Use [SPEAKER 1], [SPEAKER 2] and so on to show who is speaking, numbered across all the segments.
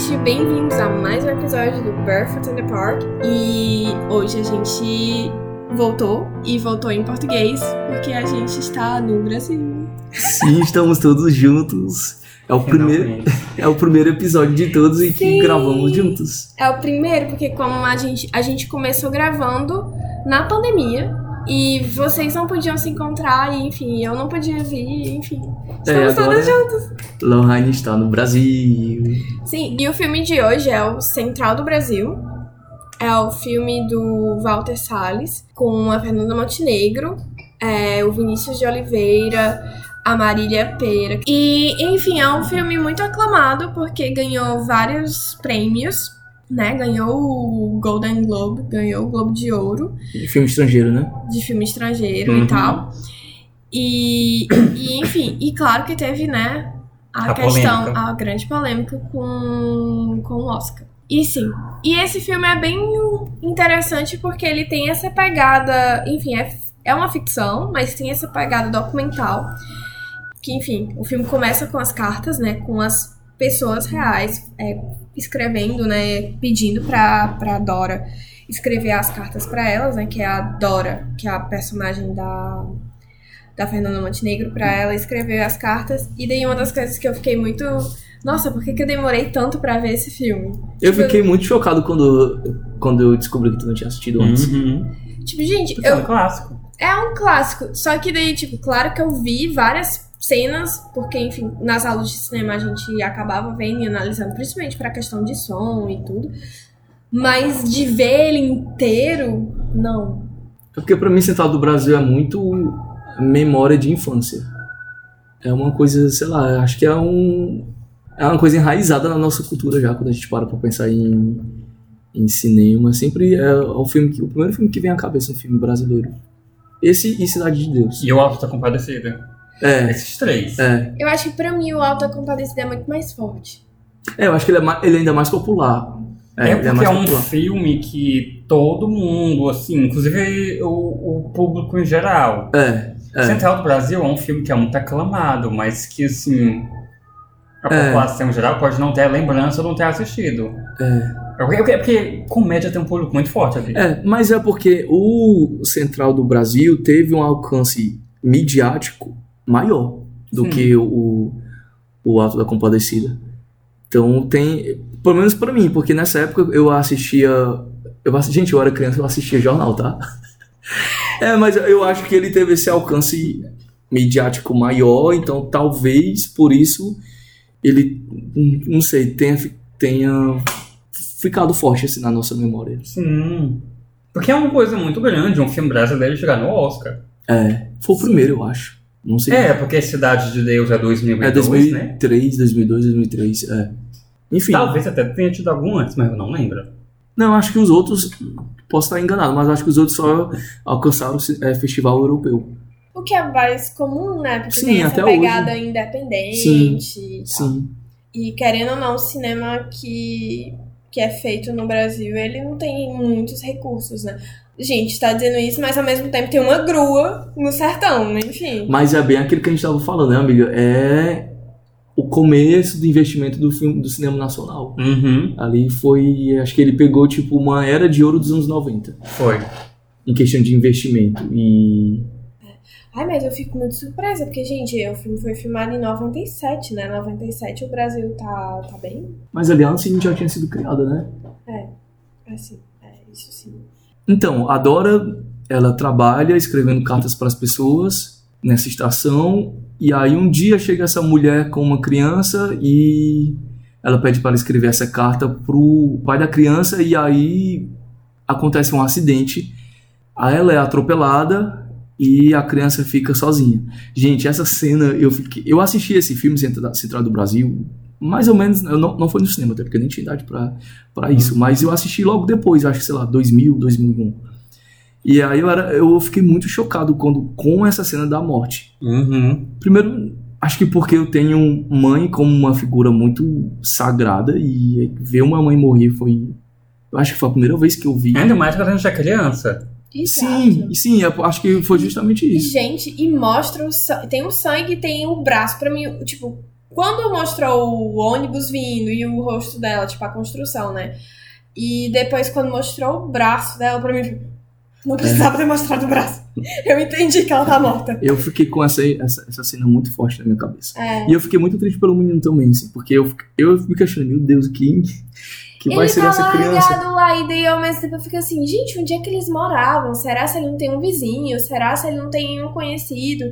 [SPEAKER 1] gente! Bem-vindos a mais um episódio do Barefoot in the Park. E hoje a gente voltou e voltou em português porque a gente está no Brasil.
[SPEAKER 2] Sim, estamos todos juntos. É o, primeiro, é o primeiro episódio de todos e que
[SPEAKER 1] Sim.
[SPEAKER 2] gravamos juntos.
[SPEAKER 1] É o primeiro porque como a gente, a gente começou gravando na pandemia e vocês não podiam se encontrar e enfim, eu não podia vir, enfim.
[SPEAKER 2] É,
[SPEAKER 1] Estamos
[SPEAKER 2] agora-
[SPEAKER 1] todos juntos.
[SPEAKER 2] Lohane está no Brasil.
[SPEAKER 1] Sim, e o filme de hoje é o Central do Brasil. É o filme do Walter Salles, com a Fernanda Montenegro, é, o Vinícius de Oliveira, a Marília Pera. E, enfim, é um filme muito aclamado porque ganhou vários prêmios, né? Ganhou o Golden Globe, ganhou o Globo de Ouro
[SPEAKER 2] De filme estrangeiro, né?
[SPEAKER 1] de filme estrangeiro
[SPEAKER 2] Uhum.
[SPEAKER 1] e tal. E, e, enfim, e claro que teve, né, a,
[SPEAKER 3] A
[SPEAKER 1] questão,
[SPEAKER 3] polêmica.
[SPEAKER 1] a grande polêmica com, com o Oscar. E sim, e esse filme é bem interessante porque ele tem essa pegada, enfim, é, é uma ficção, mas tem essa pegada documental. Que, enfim, o filme começa com as cartas, né, com as pessoas reais é, escrevendo, né, pedindo pra, pra Dora escrever as cartas pra elas, né? Que é a Dora, que é a personagem da, da Fernanda Montenegro, pra ela escrever as cartas. E daí uma das coisas que eu fiquei muito. Nossa, por que, que eu demorei tanto pra ver esse filme?
[SPEAKER 2] Eu
[SPEAKER 1] Tipo,
[SPEAKER 2] fiquei muito chocado quando, quando eu descobri que tu não tinha assistido antes.
[SPEAKER 3] Uhum.
[SPEAKER 1] Tipo, gente,
[SPEAKER 3] Isso é um
[SPEAKER 1] eu,
[SPEAKER 3] clássico.
[SPEAKER 1] é um clássico. Só que daí, tipo, claro que eu vi várias cenas, porque, enfim, nas aulas de cinema a gente acabava vendo e analisando, principalmente pra questão de som e tudo. Mas de ver ele inteiro, não.
[SPEAKER 2] É porque pra mim Central do Brasil é muito memória de infância. É uma coisa, sei lá, acho que é um é uma coisa enraizada na nossa cultura já quando a gente para pra pensar em, em cinema, sempre é o filme que o primeiro filme que vem à cabeça é um filme brasileiro. Esse e Cidade de Deus.
[SPEAKER 3] E o Alto da Compadecida.
[SPEAKER 2] É,
[SPEAKER 3] Esses três.
[SPEAKER 2] é,
[SPEAKER 1] Eu acho que pra mim o Alta Compadecida é muito mais forte.
[SPEAKER 2] é, eu acho que ele é, ma- ele é ainda mais popular.
[SPEAKER 3] É,
[SPEAKER 2] ele
[SPEAKER 3] porque é,
[SPEAKER 2] mais
[SPEAKER 3] um
[SPEAKER 2] popular.
[SPEAKER 3] filme que todo mundo, assim, inclusive o, o público em geral.
[SPEAKER 2] É, é.
[SPEAKER 3] Central do Brasil é um filme que é muito aclamado, mas que, assim, a
[SPEAKER 2] É.
[SPEAKER 3] população em geral pode não ter a lembrança ou não ter assistido.
[SPEAKER 2] É.
[SPEAKER 3] É porque, é porque comédia tem um público muito forte ali.
[SPEAKER 2] É, mas é porque o Central do Brasil teve um alcance midiático maior do
[SPEAKER 3] Sim.
[SPEAKER 2] que o, o Alto da Compadecida. Então tem, pelo menos pra mim, porque nessa época eu assistia, eu, assi- gente, eu era criança, eu assistia jornal, tá? É, mas eu acho que ele teve esse alcance midiático maior, então talvez por isso ele, não sei, tenha, tenha ficado forte assim na nossa memória.
[SPEAKER 3] Sim. Porque é uma coisa muito grande um filme brasileiro chegar no Oscar.
[SPEAKER 2] É, foi o primeiro, eu acho. Não sei.
[SPEAKER 3] É, porque Cidade de Deus é 2002,
[SPEAKER 2] é
[SPEAKER 3] né?
[SPEAKER 2] 2003, 2002, 2003, é. Enfim,
[SPEAKER 3] Talvez até tenha tido algum antes, mas eu não lembro.
[SPEAKER 2] não, acho que os outros, posso estar enganado, mas acho que os outros só alcançaram o é, festival europeu.
[SPEAKER 1] O que é mais comum, né? Porque
[SPEAKER 2] Sim,
[SPEAKER 1] tem essa
[SPEAKER 2] até
[SPEAKER 1] pegada independente.
[SPEAKER 2] Sim,
[SPEAKER 1] e.
[SPEAKER 2] Sim,
[SPEAKER 1] E querendo ou não, o cinema que, que é feito no Brasil, ele não tem muitos recursos, né? Gente, tá dizendo isso, mas ao mesmo tempo tem uma grua no sertão, né? Enfim.
[SPEAKER 2] mas é bem aquilo que a gente estava falando, né, amiga? É o começo do investimento do filme do cinema nacional.
[SPEAKER 3] Uhum.
[SPEAKER 2] Ali foi, acho que ele pegou tipo uma era de ouro dos anos 90
[SPEAKER 3] Foi.
[SPEAKER 2] em questão de investimento e
[SPEAKER 1] Ai, mas eu fico muito surpresa, porque, gente, o filme foi filmado em 97, né? 97 o Brasil tá, tá bem.
[SPEAKER 2] mas ali a Ancine já tinha sido criada, né?
[SPEAKER 1] Assim, é isso sim.
[SPEAKER 2] Então, a Dora, ela trabalha escrevendo cartas para as pessoas nessa estação, e aí um dia chega essa mulher com uma criança e ela pede para escrever essa carta pro pai da criança e aí acontece um acidente. Aí ela é atropelada e a criança fica sozinha. Gente, essa cena eu fiquei, eu assisti esse filme Central do Brasil mais ou menos, eu não, não foi no cinema, até porque eu nem tinha idade pra, pra isso, mas eu assisti logo depois, acho que sei lá, 2000, 2001. E aí eu, era, eu fiquei muito chocado quando, com essa cena da morte.
[SPEAKER 3] Uhum.
[SPEAKER 2] Primeiro, acho que porque eu tenho mãe como uma figura muito sagrada e ver uma mãe morrer foi. Eu acho que foi a primeira vez que eu vi.
[SPEAKER 3] Ainda mais quando a gente é criança.
[SPEAKER 2] Sim, sim, eu acho que foi justamente
[SPEAKER 1] E,
[SPEAKER 2] isso.
[SPEAKER 1] gente, e mostra o sangue. Tem o sangue, tem o braço. Pra mim, tipo, quando mostrou o ônibus vindo e o rosto dela, tipo, a construção, né? E depois, quando mostrou o braço dela, pra mim, não precisava ter mostrado o braço. Eu entendi que ela tá morta.
[SPEAKER 2] Eu fiquei com essa, essa, essa cena muito forte na minha cabeça.
[SPEAKER 1] É.
[SPEAKER 2] E eu fiquei muito triste pelo menino também, assim, porque eu, eu me questionei, meu Deus, quem que vai
[SPEAKER 1] ele
[SPEAKER 2] ser
[SPEAKER 1] tá
[SPEAKER 2] essa criança?
[SPEAKER 1] largado lá e daí ao mesmo tempo eu fico assim, gente, onde é que eles moravam? Será se ele não tem um vizinho? Será se ele não tem um conhecido?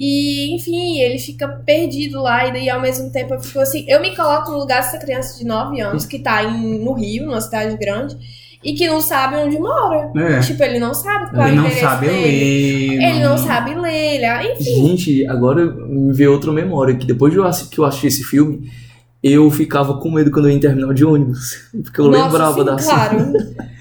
[SPEAKER 1] E, enfim, ele fica perdido lá e daí ao mesmo tempo eu fico assim, eu me coloco no lugar dessa criança de 9 anos que tá em, no Rio, numa cidade grande, e que não sabe onde mora.
[SPEAKER 3] É.
[SPEAKER 1] Tipo, ele não sabe qual é
[SPEAKER 3] Ele
[SPEAKER 1] o
[SPEAKER 3] não sabe
[SPEAKER 1] dele.
[SPEAKER 3] ler.
[SPEAKER 1] Ele não sabe ler, ele, ah, enfim.
[SPEAKER 2] Gente, agora me veio outra memória, que depois de eu assi- que eu assisti esse filme, eu ficava com medo quando eu ia em terminal de ônibus. Porque eu
[SPEAKER 1] Nossa,
[SPEAKER 2] lembrava
[SPEAKER 1] sim,
[SPEAKER 2] da
[SPEAKER 1] claro.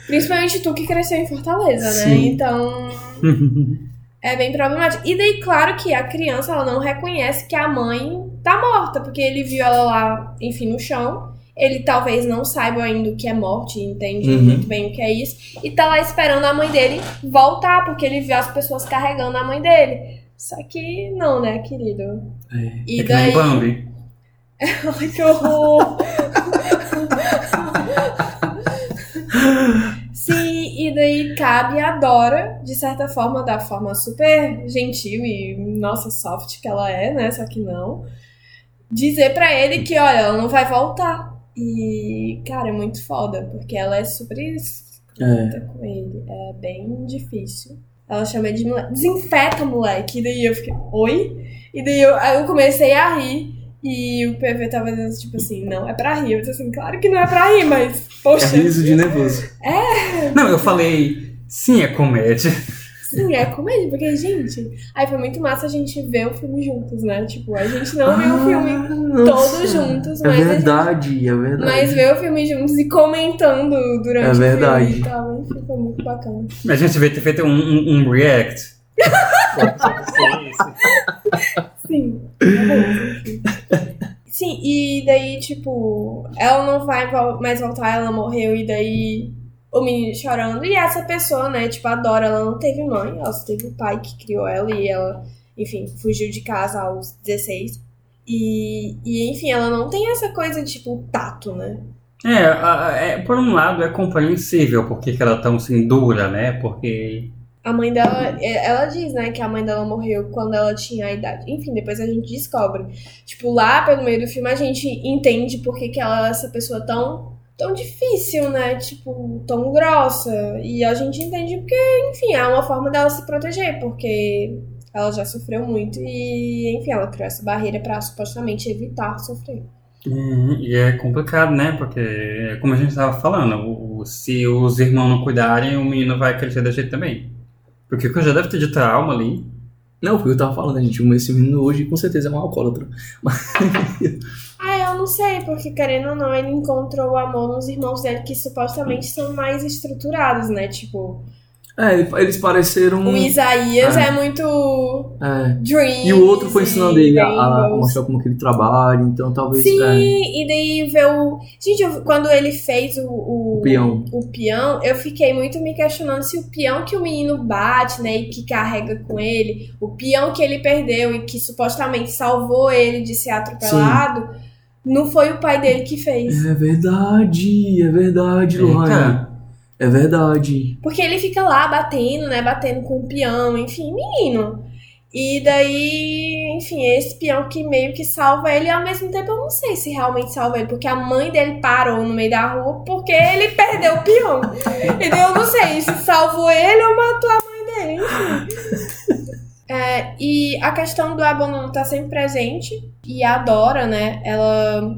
[SPEAKER 1] Principalmente tu que cresceu em Fortaleza, né?
[SPEAKER 2] Sim.
[SPEAKER 1] Então, é bem problemático. E daí, claro que a criança, ela não reconhece que a mãe tá morta, porque ele viu ela lá, enfim, no chão. Ele talvez não saiba ainda o que é morte, entende
[SPEAKER 2] Uhum.
[SPEAKER 1] muito bem o que é isso. E tá lá esperando a mãe dele voltar, porque ele viu as pessoas carregando a mãe dele. Só que não, né, querido?
[SPEAKER 2] É.
[SPEAKER 1] E
[SPEAKER 3] É que
[SPEAKER 1] daí.
[SPEAKER 3] Bambi.
[SPEAKER 1] Ai, que horror! E daí cabe a Dora, de certa forma, da forma super gentil e, nossa, soft que ela é, né? Só que não. Dizer pra ele que, olha, ela não vai voltar. E, cara, é muito foda, porque ela é super escrota com ele. É bem difícil. Ela chama ele de moleque. Desinfeta, moleque. E daí eu fiquei, oi? E daí eu, eu comecei a rir. E o PV tava dizendo, tipo assim, não é pra rir. Eu disse assim, claro que não é pra rir, mas,
[SPEAKER 2] É
[SPEAKER 1] poxa,
[SPEAKER 2] riso de nervoso.
[SPEAKER 3] Não, eu falei, sim, é comédia.
[SPEAKER 1] sim, é comédia, porque, gente. Aí foi muito massa a gente ver o filme juntos, né? Tipo, a gente não viu o filme
[SPEAKER 2] Ah, nossa.
[SPEAKER 1] todos juntos,
[SPEAKER 2] É
[SPEAKER 1] mas gente
[SPEAKER 2] verdade, é verdade.
[SPEAKER 1] Mas ver o filme juntos e comentando durante
[SPEAKER 2] É
[SPEAKER 1] o
[SPEAKER 2] verdade.
[SPEAKER 1] filme e tal, enfim, foi muito bacana.
[SPEAKER 3] A gente devia ter feito um, um, um react.
[SPEAKER 1] Sim. Sim, e daí, tipo, ela não vai mais voltar, ela morreu, e daí o menino chorando. E essa pessoa, né, tipo, a Dora, ela não teve mãe, ela só teve o pai que criou ela, e ela, enfim, fugiu de casa aos 16. E, e enfim, ela não tem essa coisa tipo, tato, né?
[SPEAKER 3] É, é, por um lado é compreensível porque que ela é tão assim dura, né? Porque.
[SPEAKER 1] A mãe dela, é, ela diz, né, que a mãe dela morreu quando ela tinha a idade. Enfim, depois a gente descobre. Tipo, lá pelo meio do filme a gente entende por que, que ela é essa pessoa tão, tão difícil, né? Tipo, tão grossa. E a gente entende porque, enfim, é uma forma dela se proteger, porque ela já sofreu muito e, enfim, ela criou essa barreira pra supostamente evitar sofrer.
[SPEAKER 3] E, e é complicado, né? Porque, como a gente estava falando, se os irmãos não cuidarem, o menino vai crescer da jeito também. Porque que já deve ter de trauma ali.
[SPEAKER 2] Não, foi o que eu tava falando, a gente. Esse menino hoje com certeza é um alcoólatra.
[SPEAKER 1] Ah, eu não sei, porque querendo ou não, ele encontrou o amor nos irmãos dele que supostamente são mais estruturados, né? Tipo,
[SPEAKER 2] É, ele- eles pareceram.
[SPEAKER 1] o Isaías
[SPEAKER 2] É.
[SPEAKER 1] é, muito
[SPEAKER 2] É.
[SPEAKER 1] dreams.
[SPEAKER 2] E o outro foi ensinando ele a, a mostrar como que ele trabalha, então talvez.
[SPEAKER 1] Sim,
[SPEAKER 2] é,
[SPEAKER 1] e daí ver o. Gente, eu- quando ele fez o, o,
[SPEAKER 2] o peão.
[SPEAKER 1] o peão, eu fiquei muito me questionando se o peão que o menino bate, né, e que carrega com ele, o peão que ele perdeu e que supostamente salvou ele de ser atropelado, não foi o pai dele que fez.
[SPEAKER 2] É verdade, é verdade, Lohane. É verdade.
[SPEAKER 1] Porque ele fica lá batendo, né? Batendo com o peão, enfim, menino. E daí, enfim, esse peão que meio que salva ele, e ao mesmo tempo eu não sei se realmente salva ele, porque a mãe dele parou no meio da rua porque ele perdeu o peão. E daí eu não sei se salvou ele ou matou a mãe dele, enfim. É, e a questão do abandono tá sempre presente, e a Dora, né, ela.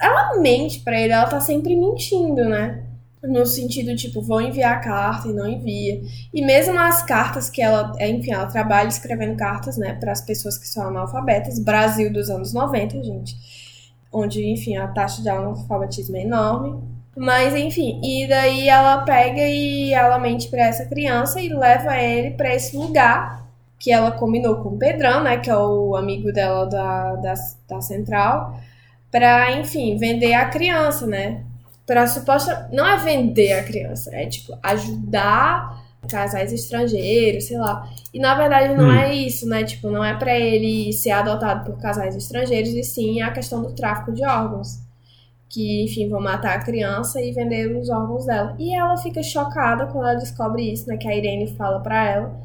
[SPEAKER 1] Ela mente pra ele, ela tá sempre mentindo, né? No sentido, tipo, vou enviar a carta e não envia. E mesmo as cartas que ela, é, enfim, ela trabalha escrevendo cartas, né, para as pessoas que são analfabetas, Brasil dos anos 90, gente, onde, enfim, a taxa de analfabetismo é enorme. Mas, enfim, e daí ela pega e ela mente pra essa criança e leva ele pra esse lugar que ela combinou com o Pedrão, né, que é o amigo dela da, da, da central, pra, enfim, vender a criança, né, Pra suposta. Não é vender a criança, é tipo ajudar casais estrangeiros, sei lá. E na verdade não
[SPEAKER 3] Hum.
[SPEAKER 1] é isso, né? Tipo, não é pra ele ser adotado por casais estrangeiros, e sim a questão do tráfico de órgãos. Que, enfim, vão matar a criança e vender os órgãos dela. E ela fica chocada quando ela descobre isso, né? Que a Irene fala pra ela.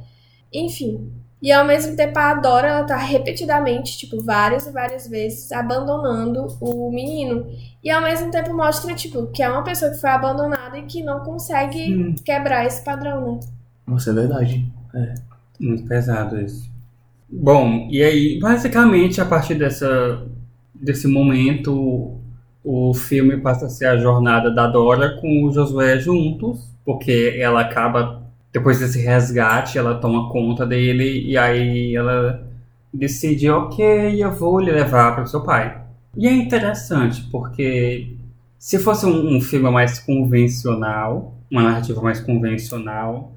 [SPEAKER 1] Enfim. E ao mesmo tempo a Dora, ela tá repetidamente, tipo, várias e várias vezes abandonando o menino. E ao mesmo tempo mostra, tipo, que é uma pessoa que foi abandonada e que não consegue
[SPEAKER 3] Hum.
[SPEAKER 1] quebrar esse padrão, né?
[SPEAKER 2] Nossa, é verdade.
[SPEAKER 3] Muito pesado isso. Bom, e aí, basicamente, a partir dessa, desse momento, o filme passa a ser a jornada da Dora com o Josué juntos, porque ela acaba, depois desse resgate, ela toma conta dele e aí ela decide, ok, eu vou lhe levar para o seu pai. E é interessante, porque se fosse um, um filme mais convencional, uma narrativa mais convencional,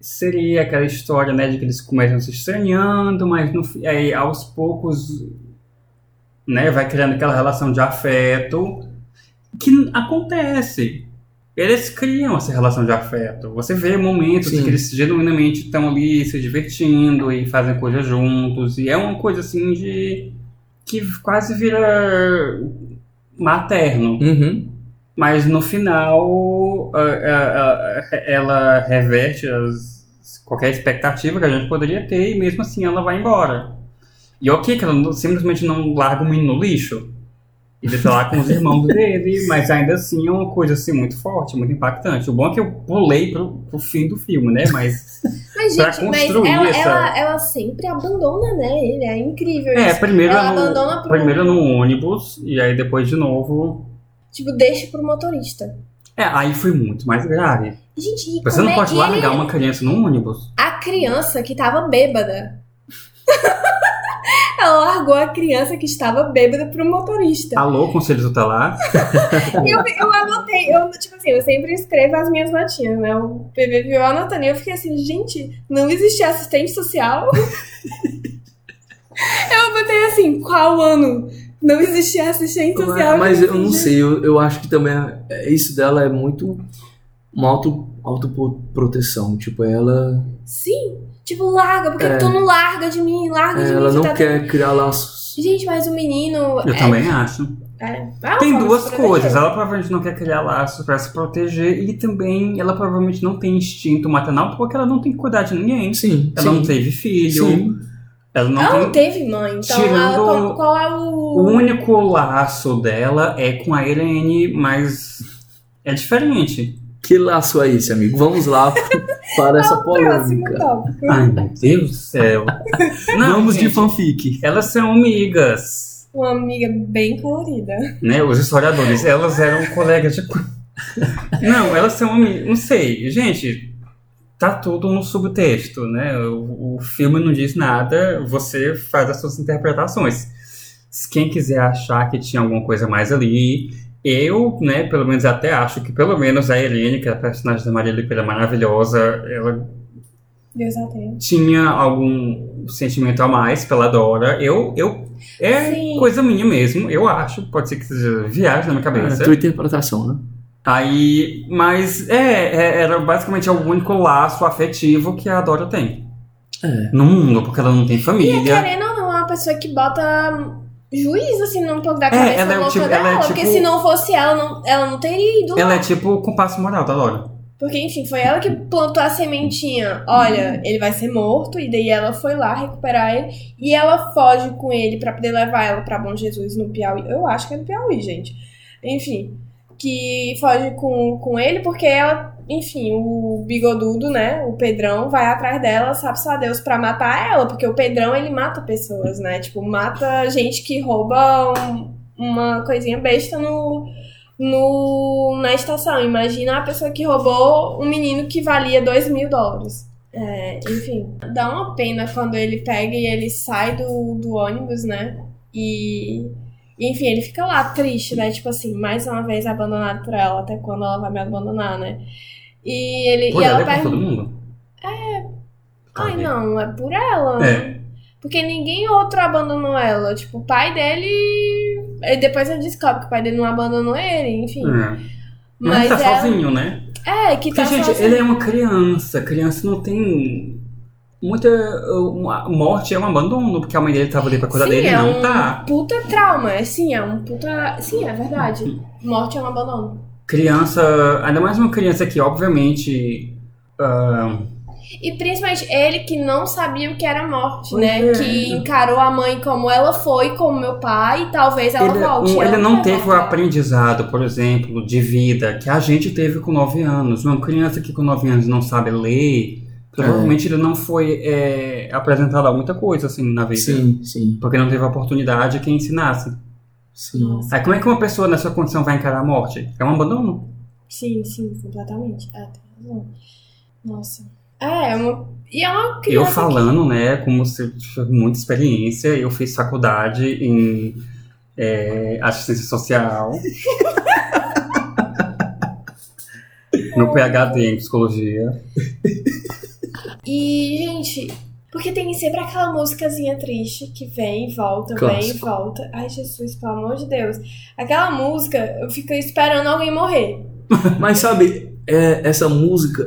[SPEAKER 3] seria aquela história, né, de que eles começam se estranhando, mas no, aí, aos poucos, né, vai criando aquela relação de afeto que acontece. Eles criam essa relação de afeto. Você vê momentos em
[SPEAKER 2] Sim.
[SPEAKER 3] que eles genuinamente estão ali se divertindo e fazem coisas juntos. E é uma coisa assim de. que quase vira materno.
[SPEAKER 2] Uhum.
[SPEAKER 3] Mas no final, ela reverte as- qualquer expectativa que a gente poderia ter e mesmo assim ela vai embora. E ok que ela simplesmente não larga o menino no lixo. E deixa lá com os irmãos dele, mas ainda assim é uma coisa assim muito forte, muito impactante. O bom é que eu pulei pro, pro fim do filme, né? Mas
[SPEAKER 1] Mas,
[SPEAKER 3] Pra
[SPEAKER 1] gente, mas ela,
[SPEAKER 3] essa-
[SPEAKER 1] ela, ela sempre abandona, né? Ele é incrível
[SPEAKER 3] é,
[SPEAKER 1] isso.
[SPEAKER 3] primeiro
[SPEAKER 1] Ela
[SPEAKER 3] no,
[SPEAKER 1] abandona pro-
[SPEAKER 3] primeiro no ônibus e aí depois de novo.
[SPEAKER 1] Tipo, deixa pro motorista.
[SPEAKER 3] É, aí foi muito mais grave.
[SPEAKER 1] Gente,
[SPEAKER 3] Você não
[SPEAKER 1] é-
[SPEAKER 3] pode largar
[SPEAKER 1] ele-
[SPEAKER 3] uma criança num ônibus.
[SPEAKER 1] A criança que tava bêbada. ela largou a criança que estava bêbada pro motorista.
[SPEAKER 3] Alô, Conselho Tutelar.
[SPEAKER 1] Eu, eu anotei, eu, tipo assim, eu sempre escrevo as minhas notinhas, né? O PV viu eu anotando e eu fiquei assim, gente, não existe assistente social? eu botei assim, qual ano? Não existia assistente social.
[SPEAKER 2] Mas eu não sei, eu, eu acho que também é- é- isso dela é muito uma auto, autoproteção. Tipo, ela,
[SPEAKER 1] Sim, tipo, larga, porque
[SPEAKER 2] É.
[SPEAKER 1] tu não larga de mim, larga de
[SPEAKER 2] ela
[SPEAKER 1] mim.
[SPEAKER 2] não
[SPEAKER 1] você tá-
[SPEAKER 2] quer criar laços.
[SPEAKER 1] Gente, mas o menino.
[SPEAKER 3] Eu
[SPEAKER 1] é,
[SPEAKER 3] também acho.
[SPEAKER 1] é, ela
[SPEAKER 3] Tem duas coisas. Ela provavelmente não quer criar laços pra se proteger e também ela provavelmente não tem instinto maternal porque ela não tem que cuidar de ninguém.
[SPEAKER 2] Sim,
[SPEAKER 3] Ela não
[SPEAKER 2] sim.
[SPEAKER 3] teve filho.
[SPEAKER 2] Sim.
[SPEAKER 3] Ela não
[SPEAKER 1] Ela
[SPEAKER 3] tem.
[SPEAKER 1] não teve mãe, então
[SPEAKER 3] Tirando-
[SPEAKER 1] ela, qual, qual é o.
[SPEAKER 3] O único laço dela é com a Irene, mas é diferente.
[SPEAKER 2] Que laço é esse, amigo? Vamos lá para essa polêmica.
[SPEAKER 3] Ai, meu Deus do céu. Não,
[SPEAKER 2] Vamos de
[SPEAKER 3] gente,
[SPEAKER 2] fanfic.
[SPEAKER 3] Elas são amigas.
[SPEAKER 1] Uma amiga bem colorida.
[SPEAKER 3] né? Os historiadores, elas eram colegas de. Não, elas são amigas. Não sei, gente. Tá tudo no subtexto, né? O, o filme não diz nada, você faz as suas interpretações. Quem quiser achar que tinha alguma coisa mais ali, eu, né, pelo menos até acho que pelo menos a Helene, que é a personagem da Maria Lipeira maravilhosa, ela
[SPEAKER 1] a
[SPEAKER 3] tinha algum sentimento a mais pela Dora. Eu, eu é
[SPEAKER 1] Sim.
[SPEAKER 3] coisa minha mesmo, eu acho. Pode ser que seja viagem na minha
[SPEAKER 2] É,
[SPEAKER 3] cabeça.
[SPEAKER 2] tua interpretação, né?
[SPEAKER 3] Aí, mas é, é, era basicamente o único laço afetivo que a Dora tem
[SPEAKER 2] É.
[SPEAKER 3] no mundo, porque ela não tem
[SPEAKER 1] E
[SPEAKER 3] família.
[SPEAKER 1] querendo ou não, é uma pessoa que bota juízo assim no ponto da cabeça
[SPEAKER 3] ela é o
[SPEAKER 1] louca
[SPEAKER 3] tipo-
[SPEAKER 1] dela.
[SPEAKER 3] ela é
[SPEAKER 1] Porque
[SPEAKER 3] tipo-
[SPEAKER 1] se não fosse ela, não, ela não teria ido
[SPEAKER 3] Ela
[SPEAKER 1] lá.
[SPEAKER 3] é tipo o compasso moral da Dora.
[SPEAKER 1] Porque, enfim, foi ela que plantou a sementinha. Olha, ele vai ser morto. E daí ela foi lá recuperar ele. E ela foge com ele pra poder levar ela pra Bom Jesus no Piauí. Eu acho que é no Piauí, gente. Enfim. Que foge com, com ele porque ela, enfim, o bigodudo, né? O Pedrão vai atrás dela, sabe só Deus, pra matar ela. Porque o Pedrão, ele mata pessoas, né? Tipo, mata gente que rouba um- uma coisinha besta no, no, na estação. Imagina a pessoa que roubou um menino que valia 2 mil dólares. É, enfim, dá uma pena quando ele pega e ele sai do, do ônibus, né? E. Enfim, ele fica lá triste, né? Tipo assim, mais uma vez abandonado por ela, até quando ela vai me abandonar, né? E ele.
[SPEAKER 3] Por
[SPEAKER 1] e
[SPEAKER 3] ela
[SPEAKER 1] ela
[SPEAKER 3] é todo mundo. É.
[SPEAKER 1] Ai, não, é por ela.
[SPEAKER 3] É.
[SPEAKER 1] Porque ninguém outro abandonou ela. Tipo, o pai dele. e Depois eu descobre que o pai dele não abandonou ele, enfim.
[SPEAKER 3] É. Mas,
[SPEAKER 1] Mas
[SPEAKER 3] tá
[SPEAKER 1] ela-
[SPEAKER 3] sozinho, né?
[SPEAKER 1] É, que
[SPEAKER 3] Porque,
[SPEAKER 1] tá
[SPEAKER 3] gente,
[SPEAKER 1] assim.
[SPEAKER 3] ele é uma criança. Criança não tem. Muita. Uma morte é um abandono, porque a mãe dele tava ali pra cuidar
[SPEAKER 1] Sim,
[SPEAKER 3] dele
[SPEAKER 1] é
[SPEAKER 3] não
[SPEAKER 1] um
[SPEAKER 3] tá.
[SPEAKER 1] puta trauma. É, sim, é um puta. Sim, é verdade. Morte é um abandono.
[SPEAKER 3] Criança. Ainda mais uma criança que, obviamente. ah,
[SPEAKER 1] E principalmente ele que não sabia o que era morte,
[SPEAKER 3] Pois
[SPEAKER 1] né?
[SPEAKER 3] é.
[SPEAKER 1] Que encarou a mãe como ela foi, como meu pai, e talvez ela
[SPEAKER 3] ele,
[SPEAKER 1] volte.
[SPEAKER 3] um-
[SPEAKER 1] Ela
[SPEAKER 3] ele não teve o aprendizado, por exemplo, de vida que a gente teve com 9 anos. Uma criança que com 9 anos não sabe ler, provavelmente ele não foi é, apresentado a muita coisa assim na vida.
[SPEAKER 2] Sim, sim,
[SPEAKER 3] Porque não teve a oportunidade que ensinasse.
[SPEAKER 2] sim.
[SPEAKER 3] Aí como é que uma pessoa nessa condição vai encarar a morte? É um abandono.
[SPEAKER 1] Sim, sim, completamente. É, tem razão. Nossa. É, é uma. E é uma
[SPEAKER 3] Eu
[SPEAKER 1] criança.
[SPEAKER 3] falando, né, como se eu tivesse muita experiência, eu fiz faculdade em é, assistência social. no PhD em psicologia.
[SPEAKER 1] E, gente, porque tem sempre aquela músicazinha triste que vem e volta, vem e
[SPEAKER 2] Clássico.
[SPEAKER 1] volta. Ai, Jesus, pelo amor de Deus. Aquela música, eu fico esperando alguém morrer.
[SPEAKER 2] Mas sabe, é, essa música,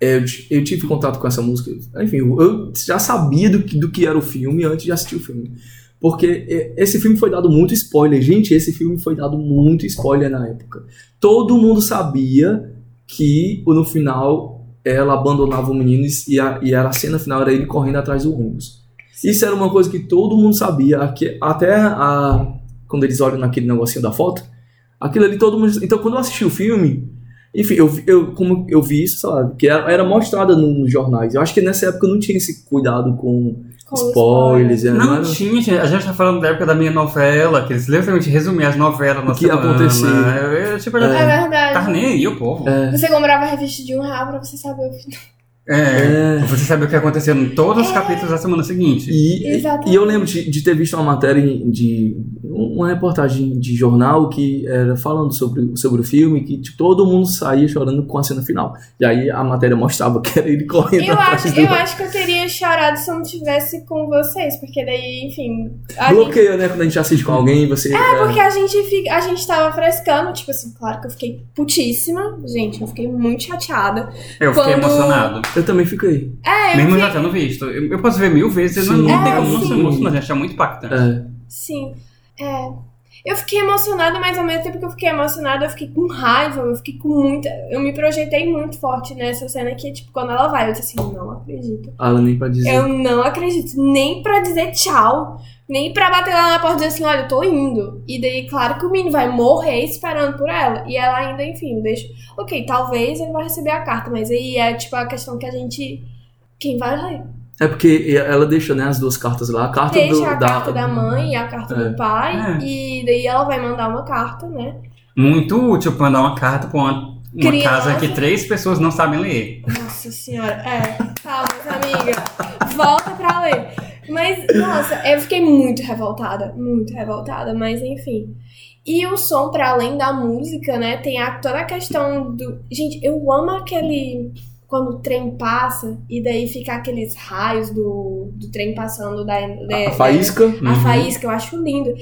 [SPEAKER 2] é, eu, ti- eu tive contato com essa música. Enfim, eu, eu já sabia do que, do que era o filme antes de assistir o filme. Porque é, esse filme foi dado muito spoiler. Gente, esse filme foi dado muito spoiler na época. Todo mundo sabia que no final ela abandonava o menino e a, e a cena final era ele correndo atrás do ônibus. Isso era uma coisa que todo mundo sabia. aqui- Até a, quando eles olham naquele negocinho da foto, aquilo ali todo mundo. Então, quando eu assisti o filme, enfim, eu, eu, como eu vi isso, sei lá, que era, era mostrada no- nos jornais. Eu acho que nessa época eu não tinha esse cuidado Com spoilers. é,
[SPEAKER 3] Não
[SPEAKER 2] era-
[SPEAKER 3] tinha, gente. a gente tá falando da época da minha novela, que eles literalmente resumiam as novelas na
[SPEAKER 2] O que acontecer.
[SPEAKER 3] Eu, eu, tipo,
[SPEAKER 1] É
[SPEAKER 3] já
[SPEAKER 1] verdade.
[SPEAKER 3] tava nem aí o povo.
[SPEAKER 2] É,
[SPEAKER 1] Você comprava a revista de um real pra você saber o final.
[SPEAKER 3] É,
[SPEAKER 2] É.
[SPEAKER 3] Você sabe o que aconteceu em todos os capítulos da semana seguinte.
[SPEAKER 2] E,
[SPEAKER 1] Exatamente.
[SPEAKER 2] e eu lembro de, de ter visto uma matéria de. uma reportagem de jornal que era falando sobre, sobre o filme, que tipo, todo mundo saía chorando com a cena final. E aí a matéria mostrava que era ele correndo
[SPEAKER 1] Eu
[SPEAKER 2] atrás
[SPEAKER 1] acho,
[SPEAKER 2] do.
[SPEAKER 1] eu acho que eu teria chorado se eu não tivesse com vocês, porque daí, enfim. A gente,
[SPEAKER 2] né? Quando a gente assiste com alguém, você. É,
[SPEAKER 1] porque a gente, fica, a gente tava frescando, tipo assim, claro que eu fiquei putíssima. Gente, eu fiquei muito chateada.
[SPEAKER 3] Eu fiquei
[SPEAKER 1] Quando-
[SPEAKER 3] emocionado.
[SPEAKER 2] Eu também fiquei.
[SPEAKER 1] É, eu
[SPEAKER 3] Mesmo já tendo visto. Eu, eu posso ver mil vezes,
[SPEAKER 2] Sim.
[SPEAKER 3] não, não tem
[SPEAKER 1] É,
[SPEAKER 3] como não ser emocionante, gente. É muito impactante.
[SPEAKER 2] É.
[SPEAKER 1] Sim. É. Eu fiquei emocionada, mas ao mesmo tempo que eu fiquei emocionada, eu fiquei com raiva, eu fiquei com muita. Eu me projetei muito forte nessa cena que, tipo, quando ela vai, eu disse assim, não acredito.
[SPEAKER 2] Alan nem pra dizer.
[SPEAKER 1] Eu não acredito. Nem pra dizer tchau. Nem pra bater lá na porta e dizer assim, olha, eu tô indo. E daí, claro que o menino vai morrer esperando por ela. E ela ainda, enfim, deixa. Ok, talvez ele vai receber a carta, mas aí é tipo a questão que a gente. Quem vai ler?
[SPEAKER 2] É porque ela deixa, né, as duas cartas lá. A carta
[SPEAKER 1] Deixa
[SPEAKER 2] do,
[SPEAKER 1] a carta da mãe e a carta
[SPEAKER 2] É.
[SPEAKER 1] do pai.
[SPEAKER 3] É.
[SPEAKER 1] E daí ela vai mandar uma carta, né?
[SPEAKER 3] Muito útil pra mandar uma carta pra uma, uma
[SPEAKER 1] Criança.
[SPEAKER 3] casa que três pessoas não sabem ler.
[SPEAKER 1] Nossa senhora. É. Palmas, amiga. Volta pra ler. Mas, nossa, eu fiquei muito revoltada. Muito revoltada, mas enfim. E o som, pra além da música, né, tem a, toda a questão do. Gente, eu amo aquele. Quando o trem passa e daí fica aqueles raios do, do trem passando da. da
[SPEAKER 2] A faísca.
[SPEAKER 1] a
[SPEAKER 3] Uhum.
[SPEAKER 1] faísca, eu acho lindo.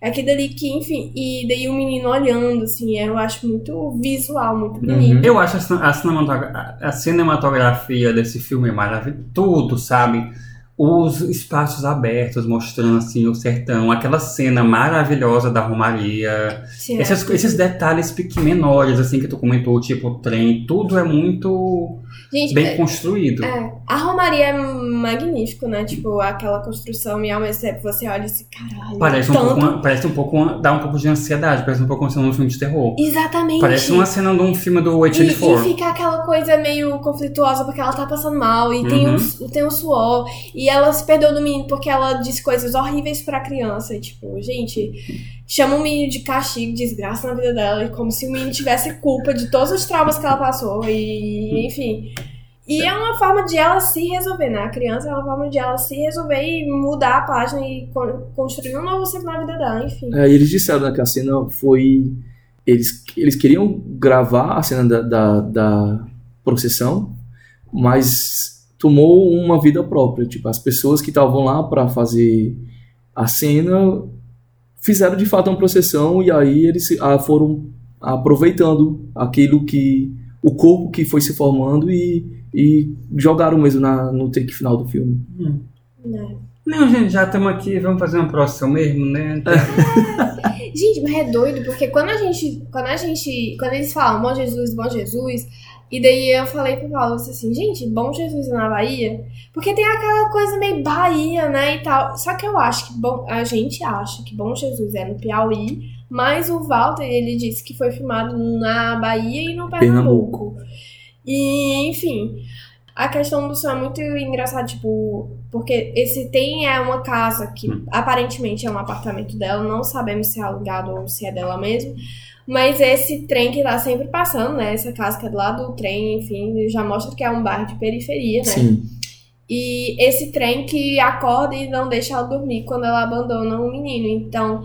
[SPEAKER 1] É aquilo ali que, enfim, e daí o menino olhando, assim, eu acho muito visual, muito bonito.
[SPEAKER 3] Eu acho a, a cinematogra- a cinematografia desse filme maravilhosa. Tudo, sabe? Os espaços abertos mostrando assim o sertão, aquela cena maravilhosa da Romaria,
[SPEAKER 1] Sim,
[SPEAKER 3] esses,
[SPEAKER 1] é.
[SPEAKER 3] esses detalhes pequ- menores assim que tu comentou, tipo o trem, tudo é muito
[SPEAKER 1] Gente,
[SPEAKER 3] bem
[SPEAKER 1] é-
[SPEAKER 3] construído.
[SPEAKER 1] É, a Romaria é magnífico, né? Tipo, aquela construção e ao mesmo tempo você olha esse caralho.
[SPEAKER 3] Parece um,
[SPEAKER 1] tanto...
[SPEAKER 3] pouco, parece um pouco, dá um pouco de ansiedade, parece um pouco uma cena de um filme de terror.
[SPEAKER 1] Exatamente.
[SPEAKER 3] Parece uma cena de um filme do
[SPEAKER 1] e, e
[SPEAKER 3] A24.
[SPEAKER 1] fica aquela coisa meio conflituosa porque ela tá passando mal e tem,
[SPEAKER 3] Uhum.
[SPEAKER 1] um, tem um suor. E ela se perdeu do menino porque ela disse coisas horríveis pra criança. E, tipo, gente, chama o menino de castigo, desgraça na vida dela. E como se o menino tivesse culpa de todos os traumas que ela passou. E, enfim. E é uma forma de ela se resolver, né? A criança é uma forma de ela se resolver e mudar a página e con- construir um novo ciclo na vida dela, enfim.
[SPEAKER 2] É, e eles disseram né, que a cena foi. Eles, eles queriam gravar a cena da, da, da procissão, mas tomou uma vida própria. Tipo, as pessoas que estavam lá para fazer a cena fizeram de fato uma procissão e aí eles ah, foram aproveitando aquilo que o corpo que foi se formando e, e jogaram mesmo na, no take final do filme.
[SPEAKER 3] Hum.
[SPEAKER 1] Né?
[SPEAKER 3] Não, gente, já estamos aqui, vamos fazer uma próxima mesmo, né?
[SPEAKER 1] Gente, mas é doido, porque quando a gente. Quando a gente. Quando eles falam bom Jesus, bom Jesus, e daí eu falei pro Paulo assim, gente, bom Jesus na Bahia? Porque tem aquela coisa meio Bahia, né? E tal. Só que eu acho que bom. A gente acha que bom Jesus é no Piauí, mas o Walter, ele disse que foi filmado na Bahia e no Pernambuco. E, enfim. A questão do som é muito engraçada, tipo, porque esse tem é uma casa que
[SPEAKER 3] Hum.
[SPEAKER 1] aparentemente é um apartamento dela, não sabemos se é alugado ou se é dela mesmo. Mas esse trem que tá sempre passando, né? Essa casa que é do lado do trem, enfim, já mostra que é um bairro de periferia, né?
[SPEAKER 2] Sim.
[SPEAKER 1] E esse trem que acorda e não deixa ela dormir quando ela abandona o menino. Então.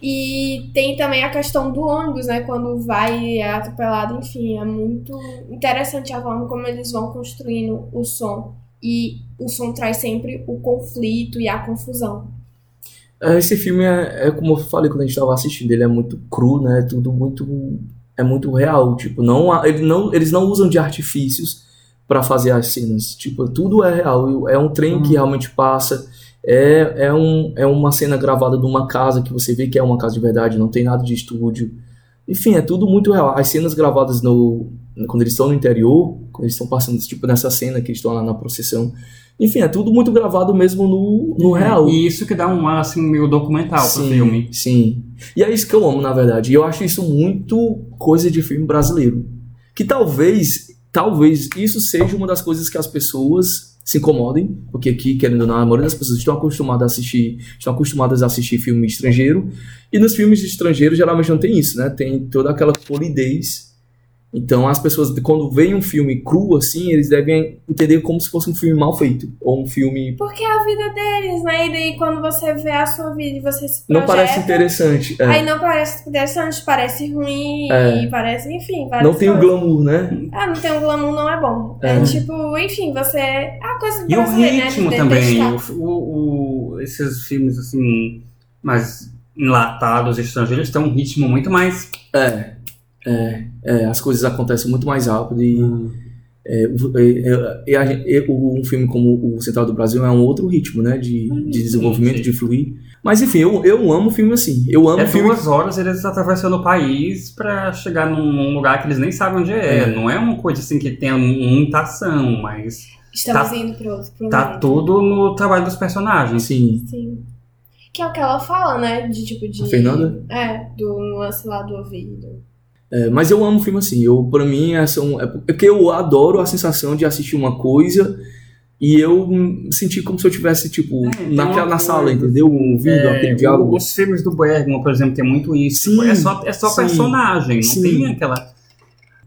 [SPEAKER 1] E tem também a questão do ônibus, né? Quando vai e é atropelado, enfim, é muito interessante a forma como eles vão construindo o som. E o som traz sempre o conflito e a confusão.
[SPEAKER 2] É, Esse filme é, é como eu falei quando a gente estava assistindo, ele é muito cru, né? Tudo muito é muito real, tipo, não ele não eles não usam de artifícios para fazer as cenas, tipo, tudo é real. É um trem que realmente passa, é, é, um, é uma cena gravada de uma casa que você vê que é uma casa de verdade, não tem nada de estúdio. Enfim, é tudo muito real. As cenas gravadas no quando eles estão no interior, quando eles estão passando tipo nessa cena que eles estão lá na procissão. Enfim, é tudo muito gravado mesmo no, no real.
[SPEAKER 3] E isso que dá um ar assim, meio documental pro
[SPEAKER 2] Sim,
[SPEAKER 3] filme.
[SPEAKER 2] Sim. E é isso que eu amo, na verdade. E eu acho isso muito coisa de filme brasileiro. Que talvez, talvez isso seja uma das coisas que as pessoas se incomodem, porque aqui, querendo ou não, a maioria das pessoas estão acostumadas a assistir, estão acostumadas a assistir filme estrangeiro, e nos filmes estrangeiros geralmente não tem isso, né? Tem toda aquela polidez. Então as pessoas, quando veem um filme cru assim, eles devem entender como se fosse um filme mal feito, ou um filme
[SPEAKER 1] Porque é a vida deles, né? E daí quando você vê a sua vida e você se
[SPEAKER 2] não
[SPEAKER 1] projeta,
[SPEAKER 2] parece interessante. é.
[SPEAKER 1] Aí não parece interessante, parece ruim,
[SPEAKER 2] É.
[SPEAKER 1] e parece, enfim,
[SPEAKER 2] Não tem o glamour, né?
[SPEAKER 1] Ah, não tem o glamour, não é bom. É,
[SPEAKER 2] É.
[SPEAKER 1] tipo, enfim, você. É a coisa
[SPEAKER 3] E o
[SPEAKER 1] né?
[SPEAKER 3] ritmo
[SPEAKER 1] de
[SPEAKER 3] também. o- o- esses filmes, assim, mais enlatados, estrangeiros, têm um ritmo muito mais.
[SPEAKER 2] É, é, é, as coisas acontecem muito mais rápido e é, o- é, é, e e o- um filme como o Central do Brasil é um outro ritmo, né, de, de desenvolvimento,
[SPEAKER 3] sim.
[SPEAKER 2] de fluir. Mas enfim, eu, eu amo filme assim. Eu amo
[SPEAKER 3] É
[SPEAKER 2] filme.
[SPEAKER 3] duas horas eles atravessando o país pra chegar num, lugar que eles nem sabem onde é.
[SPEAKER 2] É.
[SPEAKER 3] Não é uma coisa assim que tenha muita ação, mas
[SPEAKER 1] Estamos
[SPEAKER 3] Tá-
[SPEAKER 1] indo pro outro pro
[SPEAKER 3] tá
[SPEAKER 1] momento.
[SPEAKER 3] tudo no trabalho dos personagens.
[SPEAKER 2] Sim.
[SPEAKER 1] Sim. Que é o que ela fala, né? De tipo de.
[SPEAKER 2] A Fernanda?
[SPEAKER 1] É, do nuance lá do ouvido.
[SPEAKER 2] É, mas eu amo filme assim. Eu, pra mim, é, são, é porque eu adoro a sensação de assistir uma coisa e eu sentir como se eu tivesse, tipo,
[SPEAKER 3] É,
[SPEAKER 2] naquela, na sala, entendeu? Ouvindo
[SPEAKER 3] É,
[SPEAKER 2] aquele diálogo.
[SPEAKER 3] Os filmes do Bergman, por exemplo, tem muito isso.
[SPEAKER 2] Sim,
[SPEAKER 3] é só, é só
[SPEAKER 2] sim,
[SPEAKER 3] personagem, não
[SPEAKER 2] sim.
[SPEAKER 3] tem aquela.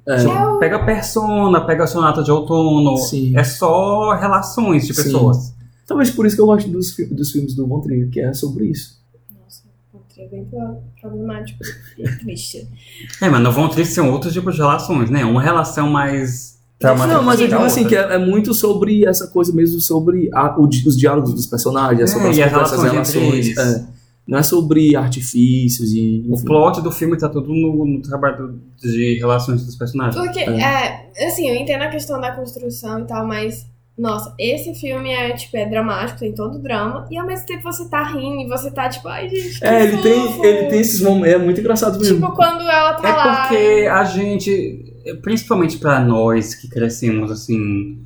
[SPEAKER 2] É.
[SPEAKER 3] Pega a persona, pega a sonata de outono.
[SPEAKER 2] Sim.
[SPEAKER 3] É só relações de
[SPEAKER 2] Sim.
[SPEAKER 3] pessoas.
[SPEAKER 2] Talvez por isso que eu gosto dos, dos filmes do Von Trier, que é sobre isso.
[SPEAKER 1] Bem pro- problemático e triste.
[SPEAKER 3] É, mas não vão ter são outros tipos de relações, né? Uma relação mais.
[SPEAKER 2] Não, mas eu digo assim, que é, é muito sobre essa coisa mesmo, sobre a- o os diálogos dos personagens, é
[SPEAKER 3] É,
[SPEAKER 2] sobre as
[SPEAKER 3] e relações
[SPEAKER 2] relações. é. Não é sobre artifícios e.
[SPEAKER 3] O
[SPEAKER 2] enfim.
[SPEAKER 3] plot do filme tá tudo no, no trabalho de relações dos personagens.
[SPEAKER 1] Porque, é. assim, eu entendo a questão da construção e tal, mas. Nossa, esse filme é, tipo, é dramático, tem todo o drama, e ao mesmo tempo você tá rindo e você tá, tipo, ai, gente, que
[SPEAKER 2] É, ele tem, ele tem esses momentos. É muito engraçado mesmo.
[SPEAKER 1] Tipo, quando ela tá
[SPEAKER 3] É
[SPEAKER 1] lá.
[SPEAKER 3] porque a gente, principalmente pra nós que crescemos assim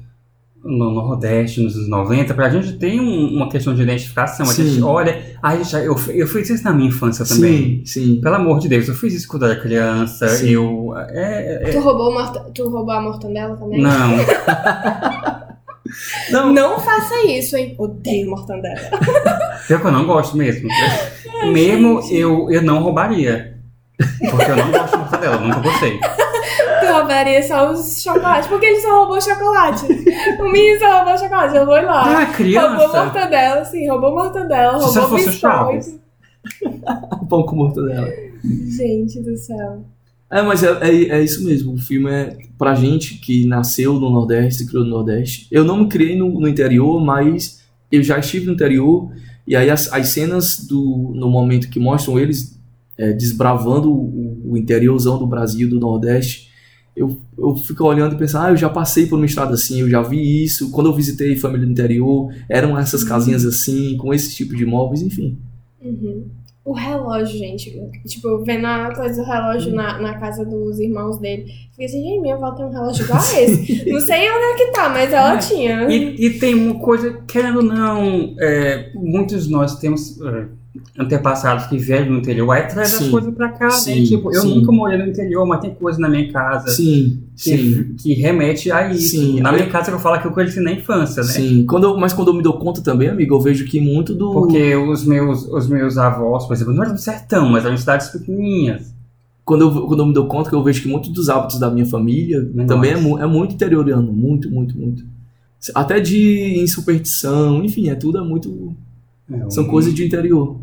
[SPEAKER 3] no Nordeste, nos anos 90, pra gente tem um- uma questão de identificação. A
[SPEAKER 2] Sim.
[SPEAKER 3] gente olha, ai, já, eu, eu fiz isso na minha infância também.
[SPEAKER 2] Sim, sim.
[SPEAKER 3] Pelo amor de Deus, eu fiz isso quando era criança.
[SPEAKER 2] Sim.
[SPEAKER 3] Eu. É, é-
[SPEAKER 1] Tu roubou, morta... tu roubou a mortandela também?
[SPEAKER 3] não.
[SPEAKER 2] Não,
[SPEAKER 1] Não faça isso, hein? Odeio mortandela.
[SPEAKER 3] Pior que eu não gosto mesmo. mesmo eu, eu não roubaria. Porque eu não gosto de mortadela, nunca gostei.
[SPEAKER 1] Tu roubaria só os chocolates. Porque ele só roubou chocolate. O menino só roubou chocolate. Eu vou lá.
[SPEAKER 3] Ah,
[SPEAKER 1] roubou
[SPEAKER 3] criança.
[SPEAKER 1] mortadela, sim. Roubou mortadela,
[SPEAKER 3] Se você
[SPEAKER 1] roubou
[SPEAKER 3] fosse o Chaves.
[SPEAKER 1] biscoito.
[SPEAKER 2] pão com mortadela.
[SPEAKER 1] Gente do céu.
[SPEAKER 2] É, mas é, é, é isso mesmo. O filme é pra gente que nasceu no Nordeste, se criou no Nordeste. Eu não me criei no, no interior, mas eu já estive no interior. E aí as, as cenas do, no momento que mostram eles é, desbravando o, o interiorzão do Brasil, do Nordeste, eu, eu fico olhando e pensando, ah, eu já passei por uma estrada assim, eu já vi isso. Quando eu visitei família do interior, eram essas casinhas assim, com esse tipo de móveis, enfim.
[SPEAKER 1] Uhum. O relógio, gente. Tipo, vendo a coisa do relógio na, na casa dos irmãos dele. Fiquei assim, gente, minha avó tem um relógio igual a esse. não sei onde é que tá, mas ela
[SPEAKER 3] É.
[SPEAKER 1] tinha.
[SPEAKER 3] E, e tem uma coisa, querendo ou não, é, muitos de nós temos é, antepassados que vieram do interior, aí traz as
[SPEAKER 2] Sim.
[SPEAKER 3] coisas pra cá,
[SPEAKER 2] Sim,
[SPEAKER 3] né? Tipo, eu
[SPEAKER 2] sim.
[SPEAKER 3] nunca morei no interior, mas tem coisa na minha casa
[SPEAKER 2] Sim, sim.
[SPEAKER 3] que, que remete a isso.
[SPEAKER 2] Sim.
[SPEAKER 3] Na minha casa eu falo que eu conheci na infância, né?
[SPEAKER 2] Sim, quando eu- mas quando eu me dou conta também, amigo, eu vejo que muito do.
[SPEAKER 3] Porque os meus, os meus avós, por exemplo, não eram do sertão, mas eram cidades pequenininhas.
[SPEAKER 2] Quando eu, quando eu me dou conta que eu vejo que muito dos hábitos da minha família
[SPEAKER 3] Menores.
[SPEAKER 2] também é, é muito interioriano, muito, muito, muito. Até de em superstição, enfim, é tudo é muito.
[SPEAKER 3] É,
[SPEAKER 2] São
[SPEAKER 3] um-
[SPEAKER 2] coisas de interior.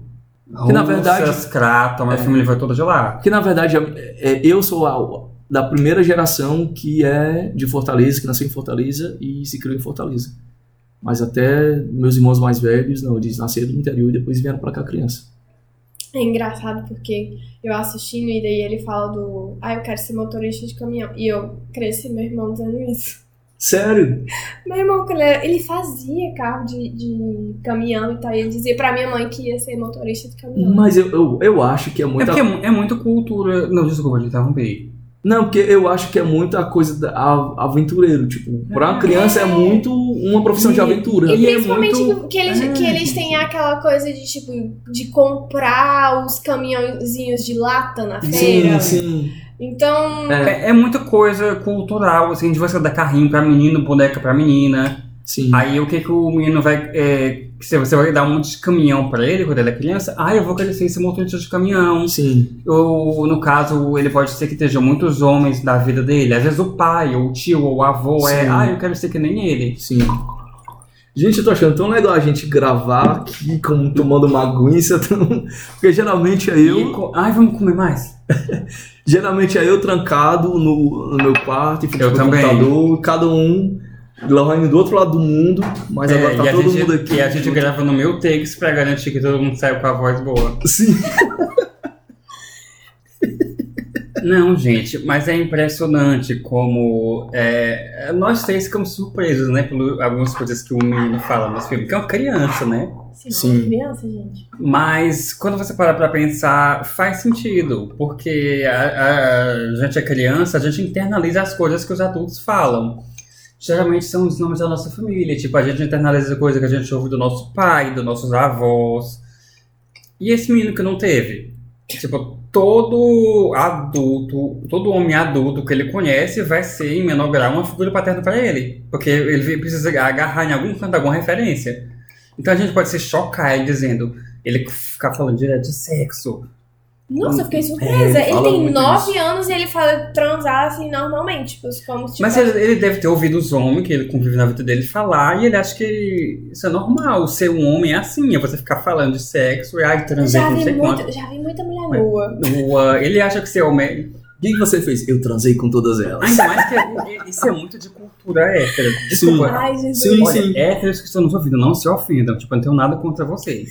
[SPEAKER 2] Que, na verdade-
[SPEAKER 3] Russas, Crato, a minha
[SPEAKER 2] É.
[SPEAKER 3] família foi toda de lá.
[SPEAKER 2] Porque na verdade é- é- eu sou a- da primeira geração que é de Fortaleza, que nasceu em Fortaleza e se criou em Fortaleza. Mas até meus irmãos mais velhos, não, eles nasceram no interior e depois vieram pra cá criança.
[SPEAKER 1] É engraçado porque eu assistindo e daí ele fala do. Ah, eu quero ser motorista de caminhão. E eu cresci meu irmão dizendo isso.
[SPEAKER 2] Sério?
[SPEAKER 1] Meu irmão, ele, era- ele fazia carro de, de caminhão e tal. E ele dizia pra minha mãe que ia ser motorista de caminhão.
[SPEAKER 2] Mas eu, eu, eu acho que é
[SPEAKER 3] É
[SPEAKER 2] muita.
[SPEAKER 3] porque é, é muito cultura. Não, desculpa, te interrompi.
[SPEAKER 2] Não, porque eu acho que é muita coisa da, a- aventureiro. Tipo, pra uma criança é,
[SPEAKER 1] É.
[SPEAKER 2] muito uma profissão de
[SPEAKER 3] E-
[SPEAKER 2] aventura.
[SPEAKER 1] E
[SPEAKER 3] E é
[SPEAKER 1] principalmente
[SPEAKER 3] muito-
[SPEAKER 1] que, eles,
[SPEAKER 3] É,
[SPEAKER 1] que eles têm aquela coisa de, tipo, de comprar os caminhãozinhos de lata na
[SPEAKER 2] Sim,
[SPEAKER 1] feira.
[SPEAKER 2] sim.
[SPEAKER 1] Então,
[SPEAKER 2] É,
[SPEAKER 3] É, é muita coisa cultural, assim, de você dar carrinho pra menino, boneca pra menina.
[SPEAKER 2] sim.
[SPEAKER 3] Aí o que que o menino vai. É, se você vai dar um monte de caminhão pra ele quando ele é criança, ah, eu vou querer ser esse motorista de caminhão.
[SPEAKER 2] Sim.
[SPEAKER 3] Ou, no caso, ele pode ser que esteja muitos homens da vida dele. Às vezes o pai, ou o tio, ou o avô é,
[SPEAKER 2] Sim.
[SPEAKER 3] ah, eu quero ser que nem ele.
[SPEAKER 2] Sim. Gente, eu tô achando tão legal a gente gravar aqui como tomando uma aguinha, tão... porque geralmente é eu,
[SPEAKER 3] co- ai, vamos comer mais?
[SPEAKER 2] geralmente é eu trancado no, no meu quarto, em frente ao computador, cada um lá indo do outro lado do mundo, mas
[SPEAKER 3] É,
[SPEAKER 2] agora tá todo
[SPEAKER 3] gente,
[SPEAKER 2] mundo aqui.
[SPEAKER 3] e a gente grava no meu takes pra garantir que todo mundo saiu com a voz boa.
[SPEAKER 2] Sim.
[SPEAKER 3] Não, gente, mas é impressionante como é, nós três ficamos surpresos, né, por algumas coisas que o menino fala nos filmes, que é uma criança, né?
[SPEAKER 2] Sim.
[SPEAKER 1] é criança, gente.
[SPEAKER 3] Mas quando você para pra pensar, faz sentido, porque a, a gente é criança, a gente internaliza as coisas que os adultos falam. Geralmente são os nomes da nossa família, tipo, a gente internaliza coisa que a gente ouve do nosso pai, dos nossos avós. E esse menino que não teve? Tipo, todo adulto, todo homem adulto que ele conhece vai ser, em menor grau, uma figura paterna para ele. Porque ele precisa agarrar em algum canto alguma referência. Então a gente pode se chocar dizendo, ele ficar falando direto de sexo.
[SPEAKER 1] Nossa, eu fiquei surpresa.
[SPEAKER 2] É,
[SPEAKER 1] ele
[SPEAKER 2] fala
[SPEAKER 1] tem nove anos e ele fala transar assim normalmente. Tipo, como
[SPEAKER 3] Mas ele, ele deve ter ouvido os homens que ele convive na vida dele falar e ele acha que isso é normal. Ser um homem é assim, é você ficar falando de sexo e ai, com não quanto.
[SPEAKER 1] já vi muita mulher. Nua.
[SPEAKER 3] Ele acha que ser homem.
[SPEAKER 2] O que que você fez? Eu transei com todas elas.
[SPEAKER 3] Ainda mais que é- isso é muito de cultura hétero. Desculpa.
[SPEAKER 1] Ai, Jesus.
[SPEAKER 2] Sim,
[SPEAKER 3] Olha,
[SPEAKER 2] sim.
[SPEAKER 3] héteros que estão nos ouvindo, não se ofendam. Tipo, eu não tenho nada contra vocês.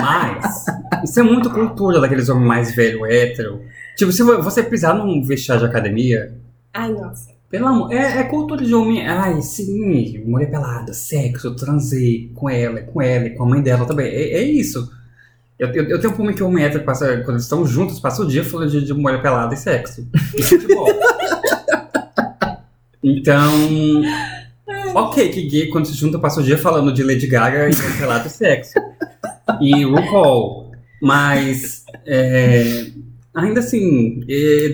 [SPEAKER 3] Mas, isso é muito cultura daqueles homens mais velhos, hétero. Tipo, se você pisar num vestiário de academia,
[SPEAKER 1] Ai, nossa.
[SPEAKER 3] pelo amor, é, é cultura de homem. Ai, sim, mulher pelada, sexo, eu transei com ela, com ela e com a mãe dela também. É, é isso. Eu, eu, eu tenho um filme que o homem hétero passa, quando eles estão juntos, passa o dia falando de, de mulher pelada e sexo. E futebol. então. Ok, que gay quando se junta passa o dia falando de Lady Gaga e mulher pelada e sexo. E RuPaul. Mas. é, ainda assim,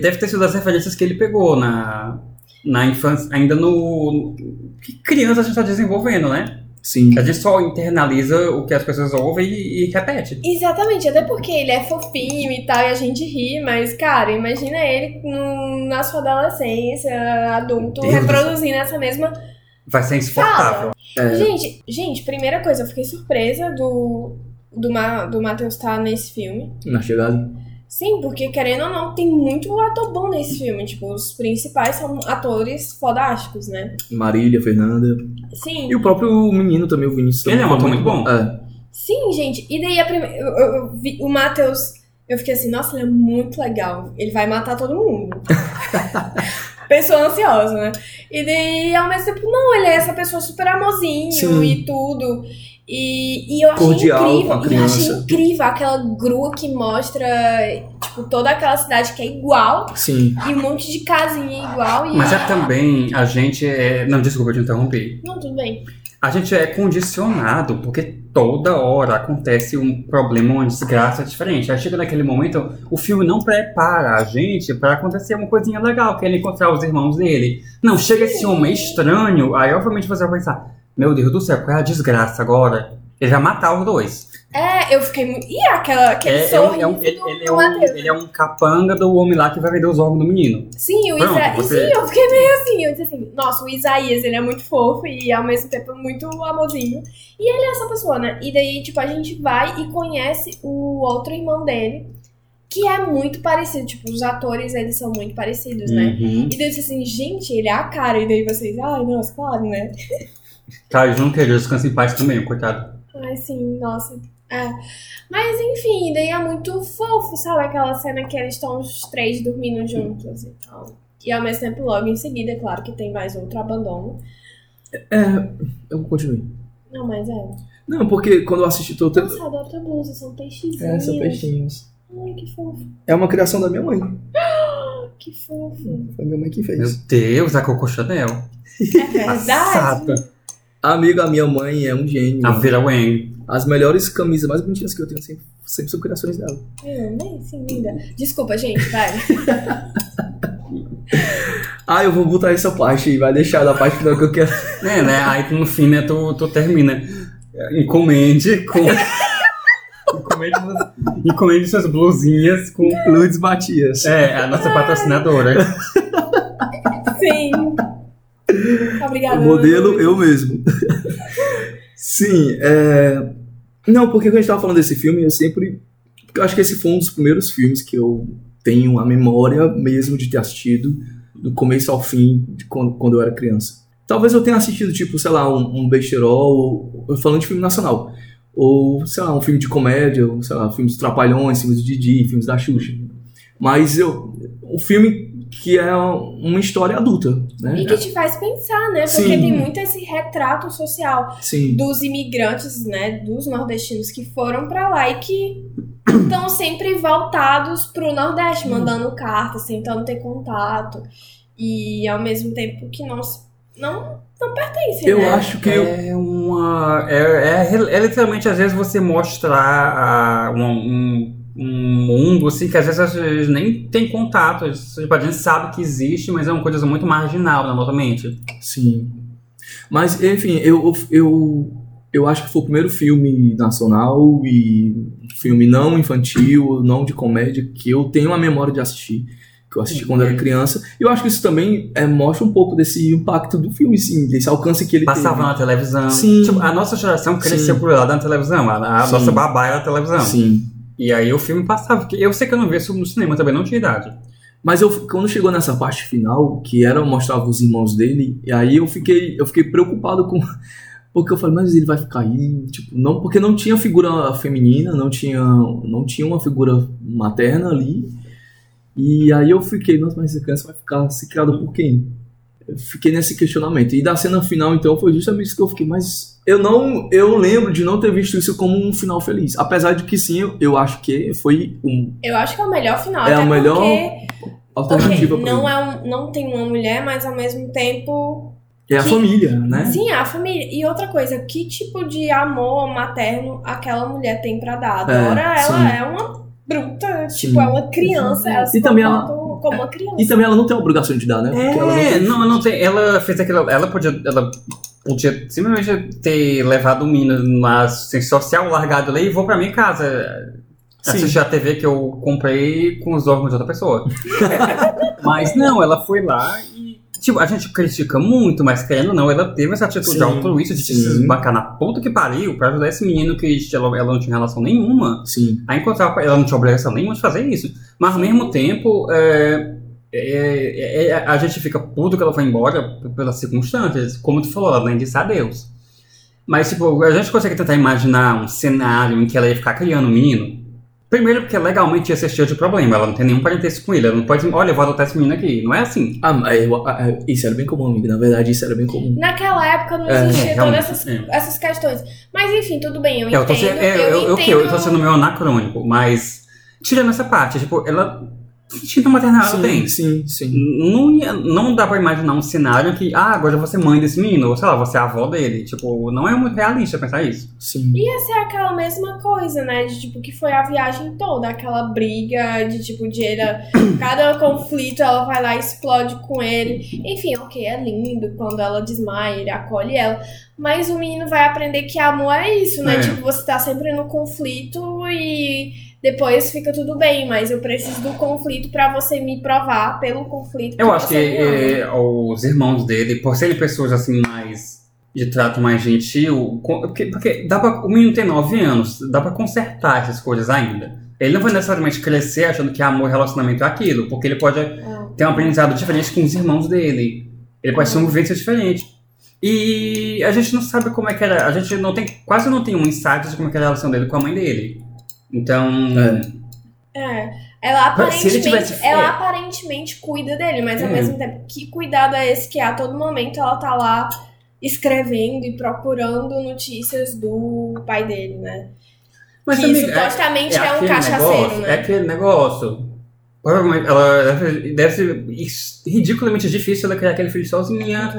[SPEAKER 3] deve ter sido das referências que ele pegou na, na infância, ainda no. Que criança a gente está desenvolvendo, né?
[SPEAKER 2] Sim.
[SPEAKER 3] A gente só internaliza o que as pessoas ouvem e, e repete.
[SPEAKER 1] Exatamente, até porque ele é fofinho e tal, e a gente ri, mas, cara, imagina ele no- na sua adolescência, adulto,
[SPEAKER 3] Deus
[SPEAKER 1] reproduzindo essa mesma.
[SPEAKER 3] Vai ser insuportável.
[SPEAKER 2] É.
[SPEAKER 1] Gente, gente, primeira coisa, eu fiquei surpresa do, do, Ma, do Matheus estar nesse filme.
[SPEAKER 2] Na chegada.
[SPEAKER 1] Sim, porque querendo ou não, tem muito ator bom nesse filme. Tipo, os principais são atores fodásticos, né?
[SPEAKER 2] Marília, Fernanda.
[SPEAKER 1] Sim.
[SPEAKER 2] E o próprio menino também, o Vinícius.
[SPEAKER 3] Ele é um ator muito bom.
[SPEAKER 2] É.
[SPEAKER 1] Sim, gente. E daí a primeira. Eu, eu- eu vi o Matheus. Eu fiquei assim, nossa, ele é muito legal. Ele vai matar todo mundo. pessoa ansiosa, né? E daí, ao mesmo tempo, não, ele é essa pessoa super amorzinho
[SPEAKER 2] Sim.
[SPEAKER 1] e tudo. E, e eu achei
[SPEAKER 2] Cordial
[SPEAKER 1] incrível.
[SPEAKER 2] com a
[SPEAKER 1] E eu achei incrível aquela grua que mostra, tipo, toda aquela cidade que é igual
[SPEAKER 2] Sim.
[SPEAKER 1] e um monte de casinha igual. E...
[SPEAKER 3] Mas é também, a gente é. Não, desculpa te interromper.
[SPEAKER 1] Não, tudo bem.
[SPEAKER 3] A gente é condicionado, porque toda hora acontece um problema, uma desgraça diferente. Aí chega naquele momento, o filme não prepara a gente pra acontecer uma coisinha legal, que é ele encontrar os irmãos dele. Não, chega esse homem estranho, aí obviamente você vai pensar, meu Deus do céu, qual é a desgraça agora? Ele vai matar os dois.
[SPEAKER 1] É, eu fiquei muito. E aquela, aquele
[SPEAKER 3] É, é
[SPEAKER 1] sorriso
[SPEAKER 3] é um- ele,
[SPEAKER 1] do,
[SPEAKER 3] ele é um,
[SPEAKER 1] Matheus.
[SPEAKER 3] ele é um capanga do homem lá que vai vender os órgãos do menino.
[SPEAKER 1] Sim, o
[SPEAKER 3] Pronto,
[SPEAKER 1] Isa...
[SPEAKER 3] você-
[SPEAKER 1] Sim, eu fiquei meio assim. Eu disse assim, nossa, o Isaías, ele é muito fofo e ao mesmo tempo muito amorzinho. E ele é essa pessoa, né? E daí, tipo, a gente vai e conhece o outro irmão dele, que é muito parecido. Tipo, os atores, eles são muito parecidos, né?
[SPEAKER 3] Uhum.
[SPEAKER 1] E daí eu disse assim, gente, ele é a cara. E daí vocês, ai, nossa, claro, né?
[SPEAKER 3] Cara, eu não queria descanso em paz também, coitado.
[SPEAKER 1] Ai, sim, nossa. É. Mas enfim, daí é muito fofo, sabe? Aquela cena que eles estão os três dormindo juntos e tal. E ao mesmo tempo, logo em seguida, é claro que tem mais outro abandono.
[SPEAKER 2] É. Eu continuei.
[SPEAKER 1] Não, mas é.
[SPEAKER 2] Não, porque quando eu assisti todo.
[SPEAKER 1] Nossa, adoro tua blusa, são peixinhos.
[SPEAKER 2] É, são peixinhos.
[SPEAKER 1] Ai, que fofo.
[SPEAKER 2] É uma criação da minha mãe.
[SPEAKER 1] Que fofo.
[SPEAKER 2] Foi minha mãe que
[SPEAKER 3] Meu
[SPEAKER 2] fez.
[SPEAKER 3] Deus, a Coco Chanel.
[SPEAKER 1] É verdade.
[SPEAKER 3] Passada.
[SPEAKER 2] Amiga, a minha mãe é um gênio.
[SPEAKER 3] A Vera Wang.
[SPEAKER 2] As melhores camisas mais bonitinhas que eu tenho sempre, sempre são criações dela.
[SPEAKER 1] Eu amei, sim, linda. Desculpa, gente, vai.
[SPEAKER 2] Ah, eu vou botar essa parte e vai deixar da parte final que eu quero.
[SPEAKER 3] É, né? Aí no fim, né, tu, tu termina. Encomende com. encomende, encomende suas blusinhas com.
[SPEAKER 2] Lourdes Matias.
[SPEAKER 3] É, a nossa patrocinadora.
[SPEAKER 1] Obrigada.
[SPEAKER 2] O modelo eu mesmo. Sim, é... Não, porque quando a gente tava falando desse filme, eu sempre. Porque eu acho que esse foi um dos primeiros filmes que eu tenho a memória mesmo de ter assistido, do começo ao fim, quando, quando eu era criança. Talvez eu tenha assistido, tipo, sei lá, um, um besterol, falando de filme nacional. Ou, sei lá, um filme de comédia, ou, sei lá, filmes dos Trapalhões, filmes do Didi, filmes da Xuxa. Mas eu. Um filme que é uma história adulta, né?
[SPEAKER 1] E que te faz pensar, né? Porque
[SPEAKER 2] Sim.
[SPEAKER 1] tem muito esse retrato social
[SPEAKER 2] Sim.
[SPEAKER 1] dos imigrantes, né? Dos nordestinos que foram pra lá e que estão sempre voltados pro Nordeste, mandando cartas, tentando ter contato. E ao mesmo tempo que não, não, não pertencem,
[SPEAKER 2] Eu
[SPEAKER 1] né?
[SPEAKER 2] acho que
[SPEAKER 3] É uma. É, é, é literalmente, às vezes, você mostrar ah, um, um, um mundo assim que às vezes a gente nem tem contato. Tipo, a gente sabe que existe, mas é uma coisa muito marginal na nossa mente.
[SPEAKER 2] Sim. Mas, enfim, eu, eu, eu acho que foi o primeiro filme nacional e filme não infantil, não de comédia, que eu tenho a memória de assistir. Que eu assisti quando era criança. E eu acho que isso também é, mostra um pouco desse impacto do filme, sim, desse alcance que ele
[SPEAKER 3] Passava na
[SPEAKER 2] teve.
[SPEAKER 3] televisão.
[SPEAKER 2] Sim.
[SPEAKER 3] Tipo, a nossa geração cresceu
[SPEAKER 2] Sim.
[SPEAKER 3] por lá na televisão. A, a nossa babá era a televisão.
[SPEAKER 2] Sim.
[SPEAKER 3] E aí o filme passava. Eu sei que eu não vi isso no cinema, também não tinha idade.
[SPEAKER 2] Mas eu, quando chegou nessa parte final, que era mostrava os irmãos dele, e aí eu fiquei, eu fiquei preocupado com. Porque eu falei, mas ele vai ficar aí, tipo, não, porque não tinha figura feminina, não tinha, não tinha uma figura materna ali. E aí eu fiquei, nossa, mas essa criança vai ficar se por quem? Fiquei nesse questionamento. E da cena final, então, foi justamente isso que eu fiquei, mas eu não, eu lembro de não ter visto isso como um final feliz. Apesar de que sim, eu, acho que foi um
[SPEAKER 1] Eu acho que é o melhor final.
[SPEAKER 2] É
[SPEAKER 1] até
[SPEAKER 2] a melhor
[SPEAKER 1] porque,
[SPEAKER 2] alternativa
[SPEAKER 1] ok,
[SPEAKER 2] pra
[SPEAKER 1] não,
[SPEAKER 2] ele.
[SPEAKER 1] é um, não tem uma mulher, mas ao mesmo tempo
[SPEAKER 2] É a
[SPEAKER 1] que-
[SPEAKER 2] família, né?
[SPEAKER 1] Sim, a família. E outra coisa, que tipo de amor materno aquela mulher tem pra dar?
[SPEAKER 2] É,
[SPEAKER 1] Dora, ela
[SPEAKER 2] sim.
[SPEAKER 1] é uma bruta,
[SPEAKER 2] Sim.
[SPEAKER 1] tipo, é uma criança, ela
[SPEAKER 2] E também ela-
[SPEAKER 1] como uma criança.
[SPEAKER 2] E também ela não tem a obrigação de dar, né? Porque ela não
[SPEAKER 3] É,
[SPEAKER 2] tem-
[SPEAKER 3] não, não tem. Ela fez aquilo. Ela podia. Ela podia simplesmente ter levado o menino numa assim, social, largado ali e vou pra minha casa.
[SPEAKER 2] Sim.
[SPEAKER 3] Assistir a TV que eu comprei com os órgãos de outra pessoa. mas não, ela foi lá e. Tipo, a gente critica muito, mas querendo ou não, ela teve essa atitude
[SPEAKER 2] Sim,
[SPEAKER 3] altruísta de se esbancar na puta que pariu pra ajudar esse menino que ela, ela não tinha relação nenhuma
[SPEAKER 2] Sim.
[SPEAKER 3] a encontrar ela não tinha obrigação nenhuma de fazer isso. Mas ao mesmo tempo, é, é, é, a gente fica puto que ela foi embora pelas circunstâncias. Como tu falou, ela nem disse adeus. Mas, tipo, a gente consegue tentar imaginar um cenário em que ela ia ficar criando um menino. Primeiro porque legalmente esse é cheio de problema, ela não tem nenhum parentesco com ele, ela não pode, olha, eu vou adotar esse menino aqui, não é assim.
[SPEAKER 2] Ah, mas eu- ah, ah, isso era bem comum, amigo. Na verdade, isso era bem comum.
[SPEAKER 1] Naquela época não
[SPEAKER 2] É,
[SPEAKER 1] existia
[SPEAKER 3] é,
[SPEAKER 1] todas essas,
[SPEAKER 3] é.
[SPEAKER 1] essas questões. Mas enfim, tudo bem, eu
[SPEAKER 3] É, eu tô
[SPEAKER 1] entendo.
[SPEAKER 3] sendo, é, eu, eu,
[SPEAKER 1] entendo.
[SPEAKER 3] eu, eu tô sendo meio anacrônico, mas tirando essa parte, tipo, ela. Instinto maternal ela tem.
[SPEAKER 2] sim, sim.
[SPEAKER 3] Não, ia- não dá pra imaginar um cenário que, ah, agora eu vou ser mãe desse menino, ou sei lá, vou ser a avó dele. Tipo, não é muito realista pensar isso.
[SPEAKER 2] Sim.
[SPEAKER 1] Ia ser aquela mesma coisa, né? De tipo, que foi a viagem toda, aquela briga de tipo, de ele, cada conflito ela vai lá e explode com ele. Enfim, ok, é lindo quando ela desmaia, ele acolhe ela. Mas o menino vai aprender que amor é isso, né?
[SPEAKER 3] É.
[SPEAKER 1] Tipo, você tá sempre no conflito e depois fica tudo bem, mas eu preciso do conflito pra você me provar pelo conflito.
[SPEAKER 3] Eu acho que
[SPEAKER 1] você me ama.
[SPEAKER 3] é, os irmãos dele, por serem pessoas assim mais. de trato mais gentil, porque, porque dá pra, o menino tem 9 anos, dá pra consertar essas coisas ainda. Ele não vai necessariamente crescer achando que amor e relacionamento é aquilo, porque ele pode
[SPEAKER 1] Ah.
[SPEAKER 3] ter um aprendizado diferente com os irmãos dele. Ele pode ter uma vivência diferente. E a gente não sabe como é que era. A gente não tem, quase não tem um insight de como é que era a relação dele com a mãe dele. Então.
[SPEAKER 2] É.
[SPEAKER 1] É. Ela aparentemente,
[SPEAKER 3] tivesse-
[SPEAKER 1] ela
[SPEAKER 3] é.
[SPEAKER 1] aparentemente cuida dele, mas ao
[SPEAKER 3] É.
[SPEAKER 1] mesmo tempo, que cuidado é esse que a todo momento ela tá lá escrevendo e procurando notícias do pai dele, né?
[SPEAKER 3] Mas,
[SPEAKER 1] que
[SPEAKER 3] amiga, é-
[SPEAKER 1] supostamente é, um
[SPEAKER 3] aquele
[SPEAKER 1] cachaceiro,
[SPEAKER 3] negócio,
[SPEAKER 1] né?
[SPEAKER 3] É aquele negócio. Provavelmente ela deve, ser ridiculamente difícil ela criar aquele filho sozinha.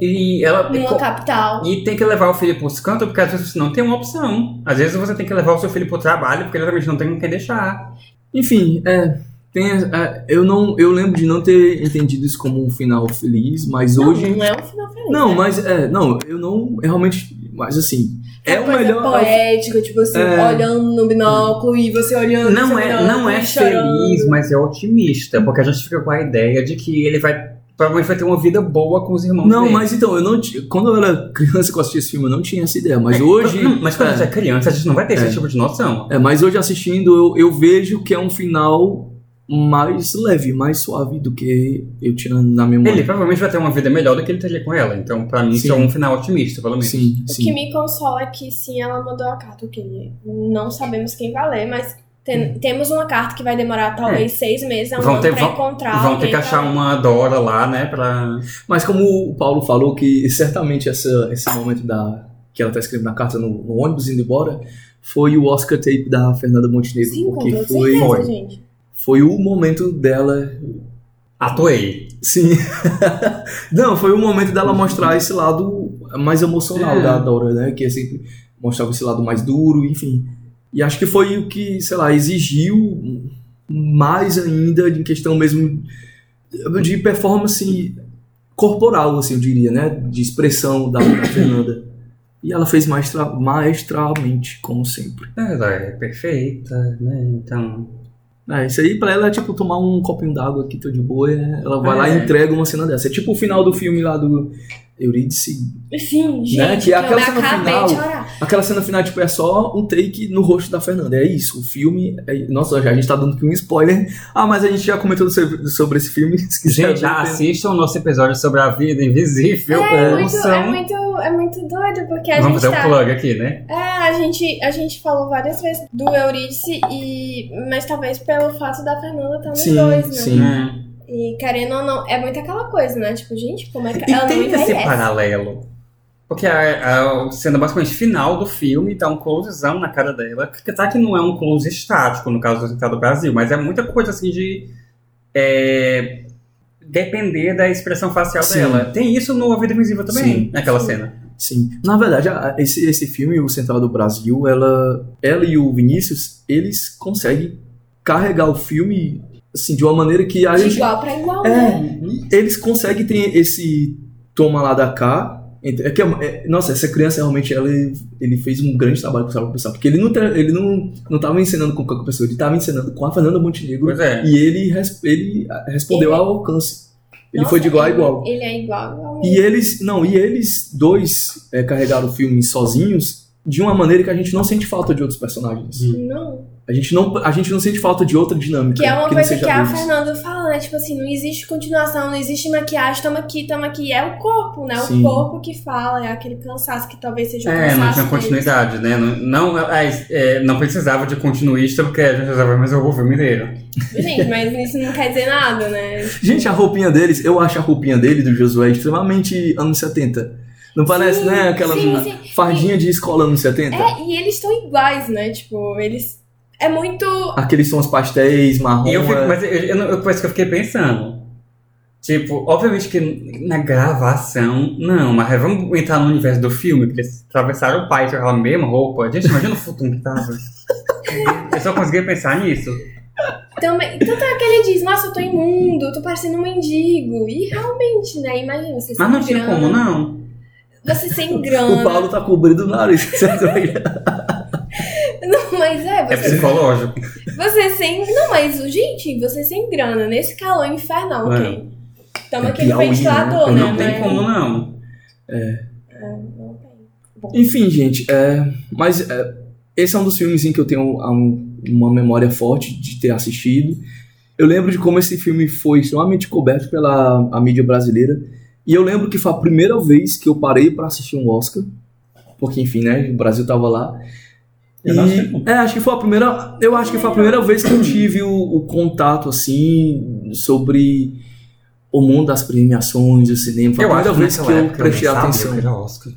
[SPEAKER 3] E ela.
[SPEAKER 1] Numa capital.
[SPEAKER 3] E tem que levar o filho pros cantos, porque às vezes você não tem uma opção. Às vezes você tem que levar o seu filho pro trabalho, porque ele realmente não tem com quem deixar.
[SPEAKER 2] Enfim, é. Tem, é, eu não eu lembro de não ter entendido isso como um final feliz, mas
[SPEAKER 1] Não,
[SPEAKER 2] hoje
[SPEAKER 1] não é um final feliz.
[SPEAKER 2] não,
[SPEAKER 1] né?
[SPEAKER 2] mas é, não, eu não eu realmente, mas assim, é, o
[SPEAKER 1] coisa
[SPEAKER 2] melhor
[SPEAKER 1] poética, tipo assim,
[SPEAKER 2] É.
[SPEAKER 1] olhando no binóculo e você olhando
[SPEAKER 3] Não
[SPEAKER 1] no
[SPEAKER 3] é,
[SPEAKER 1] binóculo
[SPEAKER 3] não é
[SPEAKER 1] chorando.
[SPEAKER 3] feliz, mas é otimista, porque a gente fica com a ideia de que ele vai. Provavelmente vai ter uma vida boa com os irmãos
[SPEAKER 2] Não,
[SPEAKER 3] dele.
[SPEAKER 2] mas então, eu não quando eu era criança que eu assistia esse filme, eu não tinha essa ideia, mas hoje
[SPEAKER 3] Não, mas quando
[SPEAKER 2] é,
[SPEAKER 3] a gente é criança, a gente não vai ter
[SPEAKER 2] É.
[SPEAKER 3] esse tipo de noção.
[SPEAKER 2] é, mas hoje assistindo eu, eu vejo que é um final mais leve, mais suave do que eu tinha na memória.
[SPEAKER 3] Ele provavelmente vai ter uma vida melhor do que ele teria com ela. Então, pra mim, isso é um final otimista, pelo menos.
[SPEAKER 2] Sim,
[SPEAKER 1] O que
[SPEAKER 2] sim.
[SPEAKER 1] me consola é que sim, ela mandou a carta, o que não sabemos quem vai ler, mas tem- temos uma carta que vai demorar talvez seis meses a um
[SPEAKER 3] Hum. Vão ter-
[SPEAKER 1] pra
[SPEAKER 3] vão-
[SPEAKER 1] encontrar.
[SPEAKER 3] Vão ter que achar
[SPEAKER 1] pra-
[SPEAKER 3] uma Dora lá, né? Pra.
[SPEAKER 2] Mas como o Paulo falou que certamente essa, esse momento da que ela tá escrevendo na carta no, no ônibus indo embora foi o Oscar tape da Fernanda Montenegro,
[SPEAKER 1] Sim,
[SPEAKER 2] porque foi
[SPEAKER 1] certeza,
[SPEAKER 3] foi.
[SPEAKER 1] gente.
[SPEAKER 2] Foi o momento dela
[SPEAKER 3] Atuei.
[SPEAKER 2] Sim. Não, foi o momento dela mostrar esse lado mais emocional
[SPEAKER 3] É.
[SPEAKER 2] da Dora, né? Que é sempre mostrava esse lado mais duro, enfim. E acho que foi o que, sei lá, exigiu mais ainda em questão mesmo de performance corporal, assim, eu diria, né? De expressão da, da Fernanda. E ela fez maestra, maestralmente, como sempre.
[SPEAKER 3] Ela é perfeita, né? Então.
[SPEAKER 2] É, isso aí pra ela é tipo tomar um copinho d'água aqui, tô de boa, é, ela vai lá
[SPEAKER 3] É.
[SPEAKER 2] e entrega uma cena dessa. É tipo o final do filme lá do Eurídice.
[SPEAKER 1] Sim, gente,
[SPEAKER 2] Né, que
[SPEAKER 1] eu
[SPEAKER 2] aquela
[SPEAKER 1] me
[SPEAKER 2] cena final-. Aquela cena final, tipo, é só um take no rosto da Fernanda. É isso. O filme. é- Nossa, já, a gente tá dando aqui um spoiler. Ah, mas a gente já comentou sobre, sobre esse filme. Se quiser
[SPEAKER 3] Gente, já assistam o nosso episódio sobre a vida invisível.
[SPEAKER 1] É, muito, é, muito, é muito doido, porque a
[SPEAKER 3] Vamos
[SPEAKER 1] gente
[SPEAKER 3] fazer
[SPEAKER 1] tá...
[SPEAKER 3] um plug aqui, né?
[SPEAKER 1] É, a gente, a gente falou várias vezes do Eurídice, e... mas talvez pelo fato da Fernanda estar nos
[SPEAKER 2] Sim,
[SPEAKER 1] dois, né?
[SPEAKER 2] sim.
[SPEAKER 3] É.
[SPEAKER 1] E querendo ou não, é muito aquela coisa, né? Tipo, gente, como é que
[SPEAKER 3] E
[SPEAKER 1] ela não
[SPEAKER 3] tem esse paralelo. Porque a, a cena basicamente final do filme dá um closezão na cara dela. Que tá que não é um close estático, no caso do Central do Brasil, mas é muita coisa assim de. é, depender da expressão facial
[SPEAKER 2] Sim.
[SPEAKER 3] dela. Tem isso no A Vida Invisível também,
[SPEAKER 2] Sim.
[SPEAKER 3] naquela
[SPEAKER 1] Sim.
[SPEAKER 3] cena.
[SPEAKER 2] Sim. Na verdade, esse, esse filme, O Central do Brasil, ela, ela e o Vinícius, eles conseguem carregar o filme assim, de uma maneira que a
[SPEAKER 1] De
[SPEAKER 2] gente.
[SPEAKER 1] igual pra igual,
[SPEAKER 2] É,
[SPEAKER 1] né?
[SPEAKER 2] eles conseguem ter esse toma lá da cá. Entre- É que, é- é- nossa, essa criança realmente ela, ele fez um grande trabalho com o pessoal, porque ele não ele não não estava ensinando com qualquer pessoa, ele estava ensinando com a Fernanda Montenegro
[SPEAKER 3] Pois é.
[SPEAKER 2] e ele res- ele ah, respondeu
[SPEAKER 1] Ele-
[SPEAKER 2] ao alcance. Ele
[SPEAKER 1] Nossa,
[SPEAKER 2] foi de igual a
[SPEAKER 1] ele-
[SPEAKER 2] igual.
[SPEAKER 1] Ele é igual, igual
[SPEAKER 2] E eles, não, e eles dois é, carregaram o filme sozinhos de uma maneira que a gente não sente falta de outros personagens.
[SPEAKER 3] Hum.
[SPEAKER 1] Não.
[SPEAKER 2] A gente não, a gente não sente falta de outra dinâmica.
[SPEAKER 1] Que é uma
[SPEAKER 2] não
[SPEAKER 1] coisa que a
[SPEAKER 2] deles.
[SPEAKER 1] Fernanda fala, né? Tipo assim, não existe continuação, não existe maquiagem, tamo aqui, tamo aqui. É o corpo, né?
[SPEAKER 2] Sim.
[SPEAKER 1] O corpo que fala, é aquele cansaço que talvez seja o
[SPEAKER 3] É,
[SPEAKER 1] cansaço
[SPEAKER 3] não tinha
[SPEAKER 1] deles.
[SPEAKER 3] continuidade, né? Não, não, é, é, não precisava de continuista porque a gente precisava mais o filme inteiro.
[SPEAKER 1] Gente, mas isso não quer dizer nada, né?
[SPEAKER 2] Gente, a roupinha deles, eu acho a roupinha dele, do Josué, extremamente anos 70. Não parece,
[SPEAKER 1] Sim,
[SPEAKER 2] né? Aquela
[SPEAKER 1] sim, sim.
[SPEAKER 2] fardinha de escola anos 70?
[SPEAKER 1] É, e eles estão iguais, né? Tipo, eles. É muito.
[SPEAKER 2] Aqueles sons pastéis, marrom.
[SPEAKER 3] E eu fico,
[SPEAKER 2] é-
[SPEAKER 3] mas eu, eu, eu, parece que eu fiquei pensando. Tipo, obviamente que na gravação, não, mas vamos entrar no universo do filme, que eles atravessaram o pai com aquela mesma roupa. Gente, imagina o futuro que tava. Eu só conseguia pensar nisso.
[SPEAKER 1] Também, tanto é que ele diz, nossa, eu tô imundo, eu tô parecendo um mendigo. E realmente, né? Imagina, você
[SPEAKER 3] Mas não tinha
[SPEAKER 1] grana.
[SPEAKER 3] como, não.
[SPEAKER 1] Você sem grana.
[SPEAKER 2] O Paulo tá cobrindo o nariz.
[SPEAKER 1] mas é,
[SPEAKER 3] É
[SPEAKER 1] você,
[SPEAKER 3] psicológico.
[SPEAKER 1] você sem. Não, mas, gente, você sem grana, nesse calor infernal,
[SPEAKER 3] É.
[SPEAKER 1] ok. Tamo
[SPEAKER 2] É
[SPEAKER 1] aquele
[SPEAKER 2] Piauí,
[SPEAKER 1] ventilador,
[SPEAKER 2] né?
[SPEAKER 1] né?
[SPEAKER 3] Não tem
[SPEAKER 1] mas-
[SPEAKER 3] como, não.
[SPEAKER 1] Não tem.
[SPEAKER 2] Enfim, gente, é, mas é, esse é um dos filmes em que eu tenho um- uma memória forte de ter assistido. Eu lembro de como esse filme foi extremamente coberto pela a mídia brasileira. E eu lembro que foi a primeira vez que eu parei para assistir um Oscar. Porque, enfim, né? O Brasil tava lá.
[SPEAKER 3] Eu
[SPEAKER 2] E- é, acho que foi a primeira. Eu acho que foi a primeira vez que eu tive o, o contato, assim, sobre o mundo das premiações, o cinema. Foi a primeira vez que eu prestei atenção.
[SPEAKER 3] que era Oscar.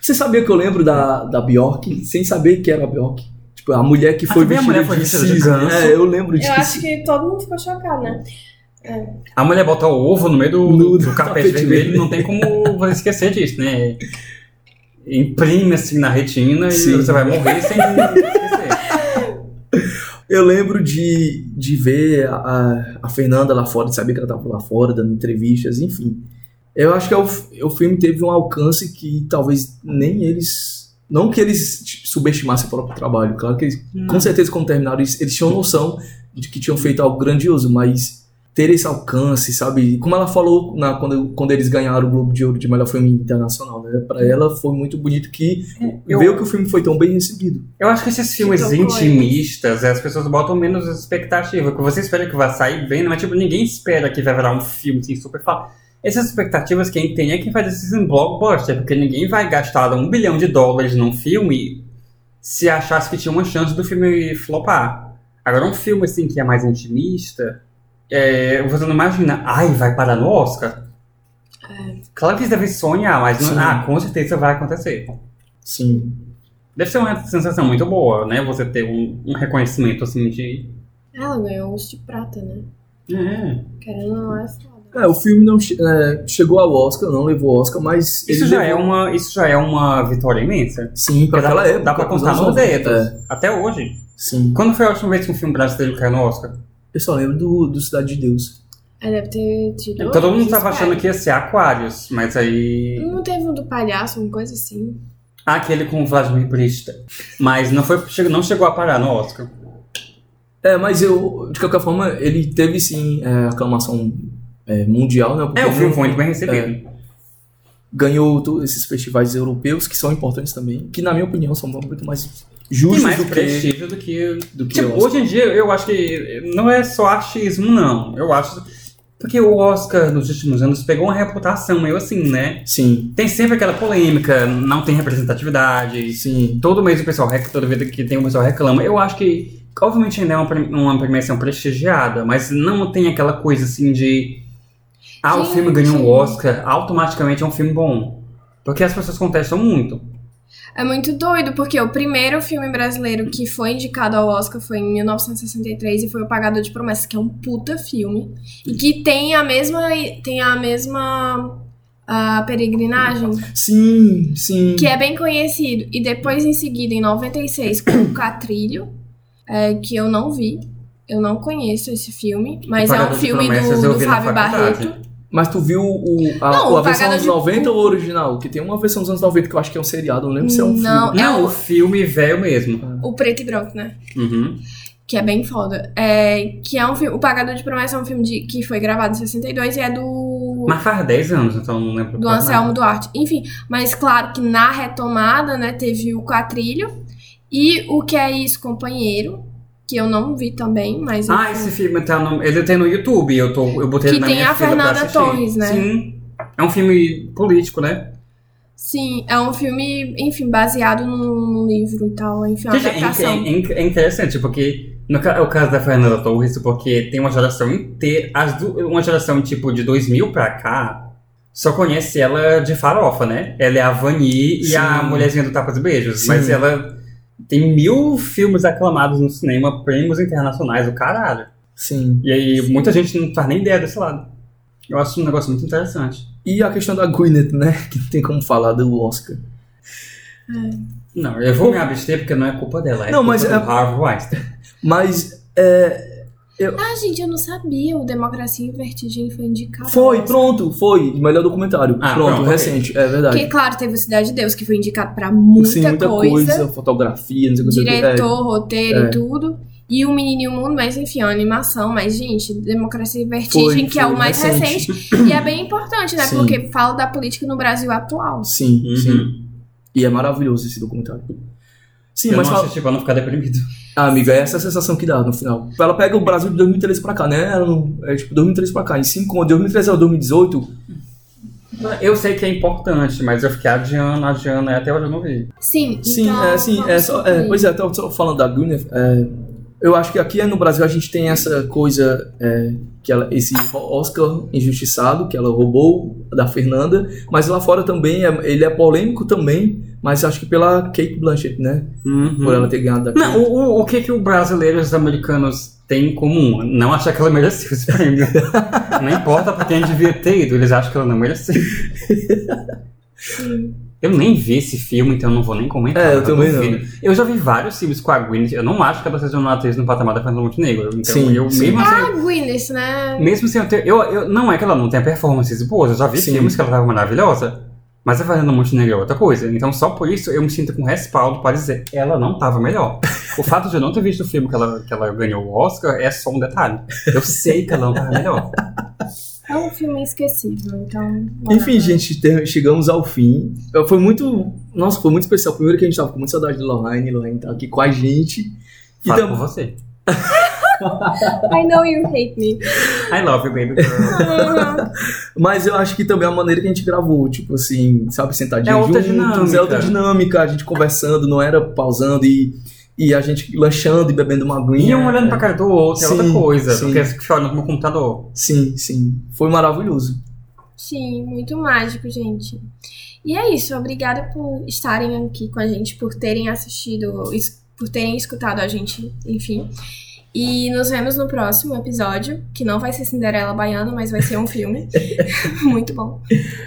[SPEAKER 2] Você sabia que eu lembro da, da Bjork sem saber que era a Bjork? Tipo, a mulher que
[SPEAKER 3] Ah,
[SPEAKER 2] foi vestida
[SPEAKER 3] mulher foi
[SPEAKER 2] de
[SPEAKER 3] vestida de ganso?
[SPEAKER 2] É, eu lembro disso.
[SPEAKER 1] Eu acho que todo mundo ficou chocado, né?
[SPEAKER 3] A mulher botar o ovo no meio do,
[SPEAKER 2] No-
[SPEAKER 3] do
[SPEAKER 2] do
[SPEAKER 3] carpete vermelho. não tem como você esquecer disso, né? Imprime assim na retina
[SPEAKER 2] Sim.
[SPEAKER 3] e você vai morrer sem esquecer.
[SPEAKER 2] Eu lembro de, de ver a, a Fernanda lá fora, de saber que ela tava lá fora, dando entrevistas, enfim. Eu acho que é o, o filme teve um alcance que talvez nem eles. Não que eles tipo, subestimassem o próprio trabalho, claro que eles, com certeza, quando terminaram, eles, eles tinham noção de que tinham feito algo grandioso, mas ter esse alcance, sabe? Como ela falou na, quando, quando eles ganharam o Globo de Ouro de melhor filme internacional, né? Pra ela foi muito bonito que
[SPEAKER 3] Eu-
[SPEAKER 2] veio que o filme foi tão bem recebido.
[SPEAKER 3] Eu acho que esses filmes intimistas, as pessoas botam menos expectativa. Que você espera que vai sair bem, mas tipo, ninguém espera que vai virar um filme assim, super fácil. Essas expectativas quem tem é quem faz esses blockbuster, porque ninguém vai gastar um bilhão de dólares num filme se achasse que tinha uma chance do filme flopar. Agora, um filme assim que é mais intimista, é, você não imagina, ai, vai parar no Oscar. Claro que eles devem sonhar, mas não, ah, com certeza vai acontecer.
[SPEAKER 2] Sim.
[SPEAKER 3] Deve ser uma sensação muito boa, né? Você ter um, um reconhecimento assim de.
[SPEAKER 1] Ela ganhou os de prata, né?
[SPEAKER 3] É.
[SPEAKER 1] Querendo ou não, é foda.
[SPEAKER 2] É, o filme não é, chegou ao Oscar, não levou ao Oscar, mas.
[SPEAKER 3] Isso
[SPEAKER 2] ele
[SPEAKER 3] já, é
[SPEAKER 2] levou-
[SPEAKER 3] uma, isso já é uma vitória imensa.
[SPEAKER 2] Sim, pra
[SPEAKER 3] Dá-
[SPEAKER 2] aquela época.
[SPEAKER 3] Dá pra contar nos
[SPEAKER 2] 90,
[SPEAKER 3] dedos.
[SPEAKER 2] é.
[SPEAKER 3] Até hoje.
[SPEAKER 2] Sim.
[SPEAKER 3] Quando foi a última vez que um filme brasileiro caiu no Oscar?
[SPEAKER 2] Eu só lembro do, do Cidade de Deus.
[SPEAKER 1] É, deve ter tido.
[SPEAKER 3] Todo mundo tava achando que ia ser Aquarius, mas aí.
[SPEAKER 1] Não teve um do palhaço, uma coisa assim.
[SPEAKER 3] Ah, aquele com o Vladimir Brista. Mas não, foi, não chegou a parar no Oscar.
[SPEAKER 2] É, mas eu, de qualquer forma, ele teve sim é, aclamação é, mundial, né? porque
[SPEAKER 3] É, o filme foi muito bem recebido.
[SPEAKER 2] Ganhou todos esses festivais europeus, que são importantes também, que na minha opinião são muito mais
[SPEAKER 3] Tem
[SPEAKER 2] justos
[SPEAKER 3] mais
[SPEAKER 2] do que,
[SPEAKER 3] prestígio do que
[SPEAKER 2] do que
[SPEAKER 3] Tipo,
[SPEAKER 2] o Oscar.
[SPEAKER 3] hoje em dia eu acho que não é só achismo, não. Eu acho. Porque o Oscar nos últimos anos pegou uma reputação meio assim, né?
[SPEAKER 2] Sim,
[SPEAKER 3] Tem sempre aquela polêmica, não tem representatividade.
[SPEAKER 2] sim.
[SPEAKER 3] Todo mês o pessoal reclama, toda vez que tem o pessoal reclama. Eu acho que, obviamente, ainda é uma, uma premiação prestigiada, mas não tem aquela coisa assim de. Ah, o filme ganhou um Oscar, automaticamente é um filme bom. Porque as pessoas contestam muito.
[SPEAKER 1] É muito doido, porque o primeiro filme brasileiro que foi indicado ao Oscar foi em 1963 e foi O Pagador de Promessas, que é um puta filme. E que tem a mesma. Tem a mesma. a peregrinagem,
[SPEAKER 2] Sim, sim.
[SPEAKER 1] que é bem conhecido. E depois, em seguida, em 96, com o Catrilho, é, que eu não vi. Eu não conheço esse filme, mas é um filme do, do Fábio
[SPEAKER 3] faculdade.
[SPEAKER 1] Barreto.
[SPEAKER 2] Mas tu viu o, a,
[SPEAKER 1] Não,
[SPEAKER 2] a versão dos
[SPEAKER 1] de-
[SPEAKER 2] 90 ou o original? Que tem uma versão dos anos 90 que eu acho que é um seriado, não lembro se é um
[SPEAKER 1] Não,
[SPEAKER 2] filme.
[SPEAKER 1] é
[SPEAKER 3] Não,
[SPEAKER 1] o,
[SPEAKER 3] o filme velho mesmo.
[SPEAKER 1] o preto e branco, né?
[SPEAKER 3] Uhum.
[SPEAKER 1] Que é bem foda. É, que é um filme. O Pagador de Promessa é um filme de, que foi gravado em 62 e é do.
[SPEAKER 3] Mas faz 10 anos, então não lembro.
[SPEAKER 1] do Anselmo
[SPEAKER 3] nada.
[SPEAKER 1] Duarte. Enfim, mas claro que na retomada, né, teve o Quatrilho E o que é isso, companheiro, que eu não vi também, mas
[SPEAKER 3] Ah,
[SPEAKER 1] fui-
[SPEAKER 3] esse filme tá no, ele tem no YouTube, eu, tô, eu botei
[SPEAKER 1] Que
[SPEAKER 3] na
[SPEAKER 1] tem
[SPEAKER 3] minha
[SPEAKER 1] a
[SPEAKER 3] fila pra
[SPEAKER 1] Fernanda. Torres, né?
[SPEAKER 3] Sim. É um filme político, né?
[SPEAKER 1] Sim, é um filme, enfim, baseado num, livro e tal, enfim, uma
[SPEAKER 3] Gente, é, é- é interessante, porque no é o caso da Fernanda Torres, porque tem uma geração inteira, as uma geração tipo de 2000 pra cá, só conhece ela de farofa, né? Ela é a Vani e a mulherzinha do Tapas e Beijos,
[SPEAKER 2] Sim.
[SPEAKER 3] mas ela tem mil filmes aclamados no cinema, prêmios internacionais, o caralho.
[SPEAKER 2] Sim.
[SPEAKER 3] E aí muita gente não faz nem ideia desse lado. Eu acho um negócio muito interessante.
[SPEAKER 2] E a questão da Gwyneth, né? Que não tem como falar do Oscar.
[SPEAKER 3] Não, eu vou me abster porque não é culpa dela, é
[SPEAKER 2] Não,
[SPEAKER 3] culpa
[SPEAKER 2] mas
[SPEAKER 3] do
[SPEAKER 2] é-
[SPEAKER 3] Harvey Weinstein.
[SPEAKER 2] Mas é,
[SPEAKER 1] Ah, gente, eu não sabia. O Democracia em Vertigem foi indicado.
[SPEAKER 2] foi, pronto, foi. Melhor documentário.
[SPEAKER 3] Ah,
[SPEAKER 2] pronto,
[SPEAKER 3] pronto,
[SPEAKER 2] recente, é verdade.
[SPEAKER 1] Porque, claro, teve o Cidade de Deus, que foi indicado pra muita,
[SPEAKER 2] Sim, muita
[SPEAKER 1] coisa.
[SPEAKER 2] coisa, fotografia, não sei o que.
[SPEAKER 1] Diretor, roteiro
[SPEAKER 2] É.
[SPEAKER 1] e tudo. E o Menino e o Mundo, mas enfim, é uma animação. Mas, gente, Democracia em Vertigem,
[SPEAKER 2] Foi,
[SPEAKER 1] que é
[SPEAKER 2] foi
[SPEAKER 1] o mais
[SPEAKER 2] recente.
[SPEAKER 1] recente. e é bem importante, né?
[SPEAKER 2] Sim.
[SPEAKER 1] Porque fala da política no Brasil atual.
[SPEAKER 2] Sim,
[SPEAKER 3] Uhum.
[SPEAKER 2] sim. E é maravilhoso esse documentário. Sim,
[SPEAKER 3] eu
[SPEAKER 2] mas
[SPEAKER 3] não
[SPEAKER 2] fala...
[SPEAKER 3] assisti pra não ficar deprimido.
[SPEAKER 2] Ah, amiga, é essa a sensação que dá no final. Ela pega o Brasil de 2013 pra cá, né? Ela não- É tipo 2013 pra cá. Em 5 2013 a 2018,
[SPEAKER 3] Eu sei que é importante, mas eu fiquei adiando, adiando, e até hoje eu não vi.
[SPEAKER 1] Sim,
[SPEAKER 2] Sim,
[SPEAKER 1] então,
[SPEAKER 2] é, sim, é, só, é, pois é, tô, só falando da Gwyneth, é, eu acho que aqui no Brasil a gente tem essa coisa, é, que ela, esse Oscar injustiçado, que ela roubou da Fernanda, mas lá fora também, é- ele é polêmico também, mas acho que pela Kate Blanchett, né, por ela ter ganhado da
[SPEAKER 3] Não,
[SPEAKER 2] Kate.
[SPEAKER 3] o, o, que que o brasileiro e os americanos têm em comum? Não achar que ela merecia esse prêmio. não importa pra quem devia ter ido, eles acham que ela não merecia.
[SPEAKER 1] Sim.
[SPEAKER 3] Eu nem vi esse filme, então eu não vou nem comentar.
[SPEAKER 2] É, eu também
[SPEAKER 3] duvido. Eu já vi vários filmes com a Gwyneth, eu não acho que ela seja uma atriz no patamar da Fernanda Montenegro. Então
[SPEAKER 2] Sim,
[SPEAKER 3] eu
[SPEAKER 2] sim.
[SPEAKER 3] mesmo assim...
[SPEAKER 1] Ah, Gwyneth, né?
[SPEAKER 3] Mesmo sem eu ter. Eu, eu, não é que ela não tenha performances boas, eu já vi
[SPEAKER 2] Sim.
[SPEAKER 3] filmes que ela tava maravilhosa. Mas a Fernanda Montenegro é outra coisa. Então, só por isso eu me sinto com respaldo para dizer ela não tava melhor. O fato de eu não ter visto o filme que ela, que ela ganhou o Oscar é só um detalhe. Eu sei que ela não tava melhor.
[SPEAKER 1] É um filme esquecível, então.
[SPEAKER 2] Enfim, gente, ter- chegamos ao fim. Foi muito. Nossa, foi muito especial. Primeiro que a gente tava com muita saudade de Lohane, Lohane tá aqui com a gente. E
[SPEAKER 3] por você.
[SPEAKER 1] I know you hate me.
[SPEAKER 3] I love you, baby girl.
[SPEAKER 2] Mas eu acho que também a maneira que a gente gravou, tipo assim, sabe, sentadinho
[SPEAKER 3] É outra
[SPEAKER 2] juntos,
[SPEAKER 3] dinâmica.
[SPEAKER 2] é outra dinâmica, a gente conversando, não era pausando e, e a gente lanchando e bebendo uma aguinha.
[SPEAKER 3] E um olhando pra cara do outro é outra
[SPEAKER 2] Sim,
[SPEAKER 3] coisa.
[SPEAKER 2] sim.
[SPEAKER 3] Do que pro meu computador.
[SPEAKER 2] Sim, sim. Foi maravilhoso.
[SPEAKER 1] Sim, muito mágico, gente. E é isso, obrigada por estarem aqui com a gente, por terem assistido, por terem escutado a gente, enfim. E nos vemos no próximo episódio, que não vai ser Cinderela Baiana, mas vai ser um filme. muito bom.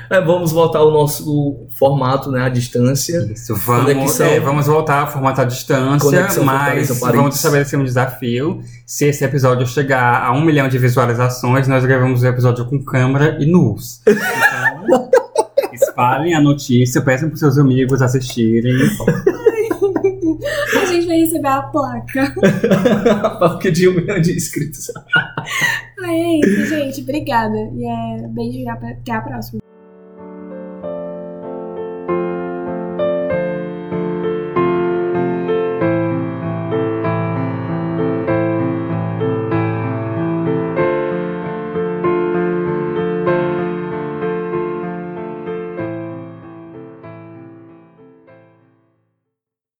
[SPEAKER 2] É, vamos voltar ao nosso formato, né, à distância.
[SPEAKER 3] Isso, vamos,
[SPEAKER 2] Conexão.
[SPEAKER 3] é, vamos voltar a formato à distância,
[SPEAKER 2] Conexão
[SPEAKER 3] mas vamos estabelecer um desafio. Se esse episódio chegar a um milhão de visualizações, nós gravamos o episódio com câmera e nus. Então, espalhem a notícia, peçam para seus amigos assistirem.
[SPEAKER 1] A vai receber a placa.
[SPEAKER 2] Porque de um milhão de inscritos.
[SPEAKER 1] Ai, é isso, gente. Obrigada. E é beijo e até a próxima.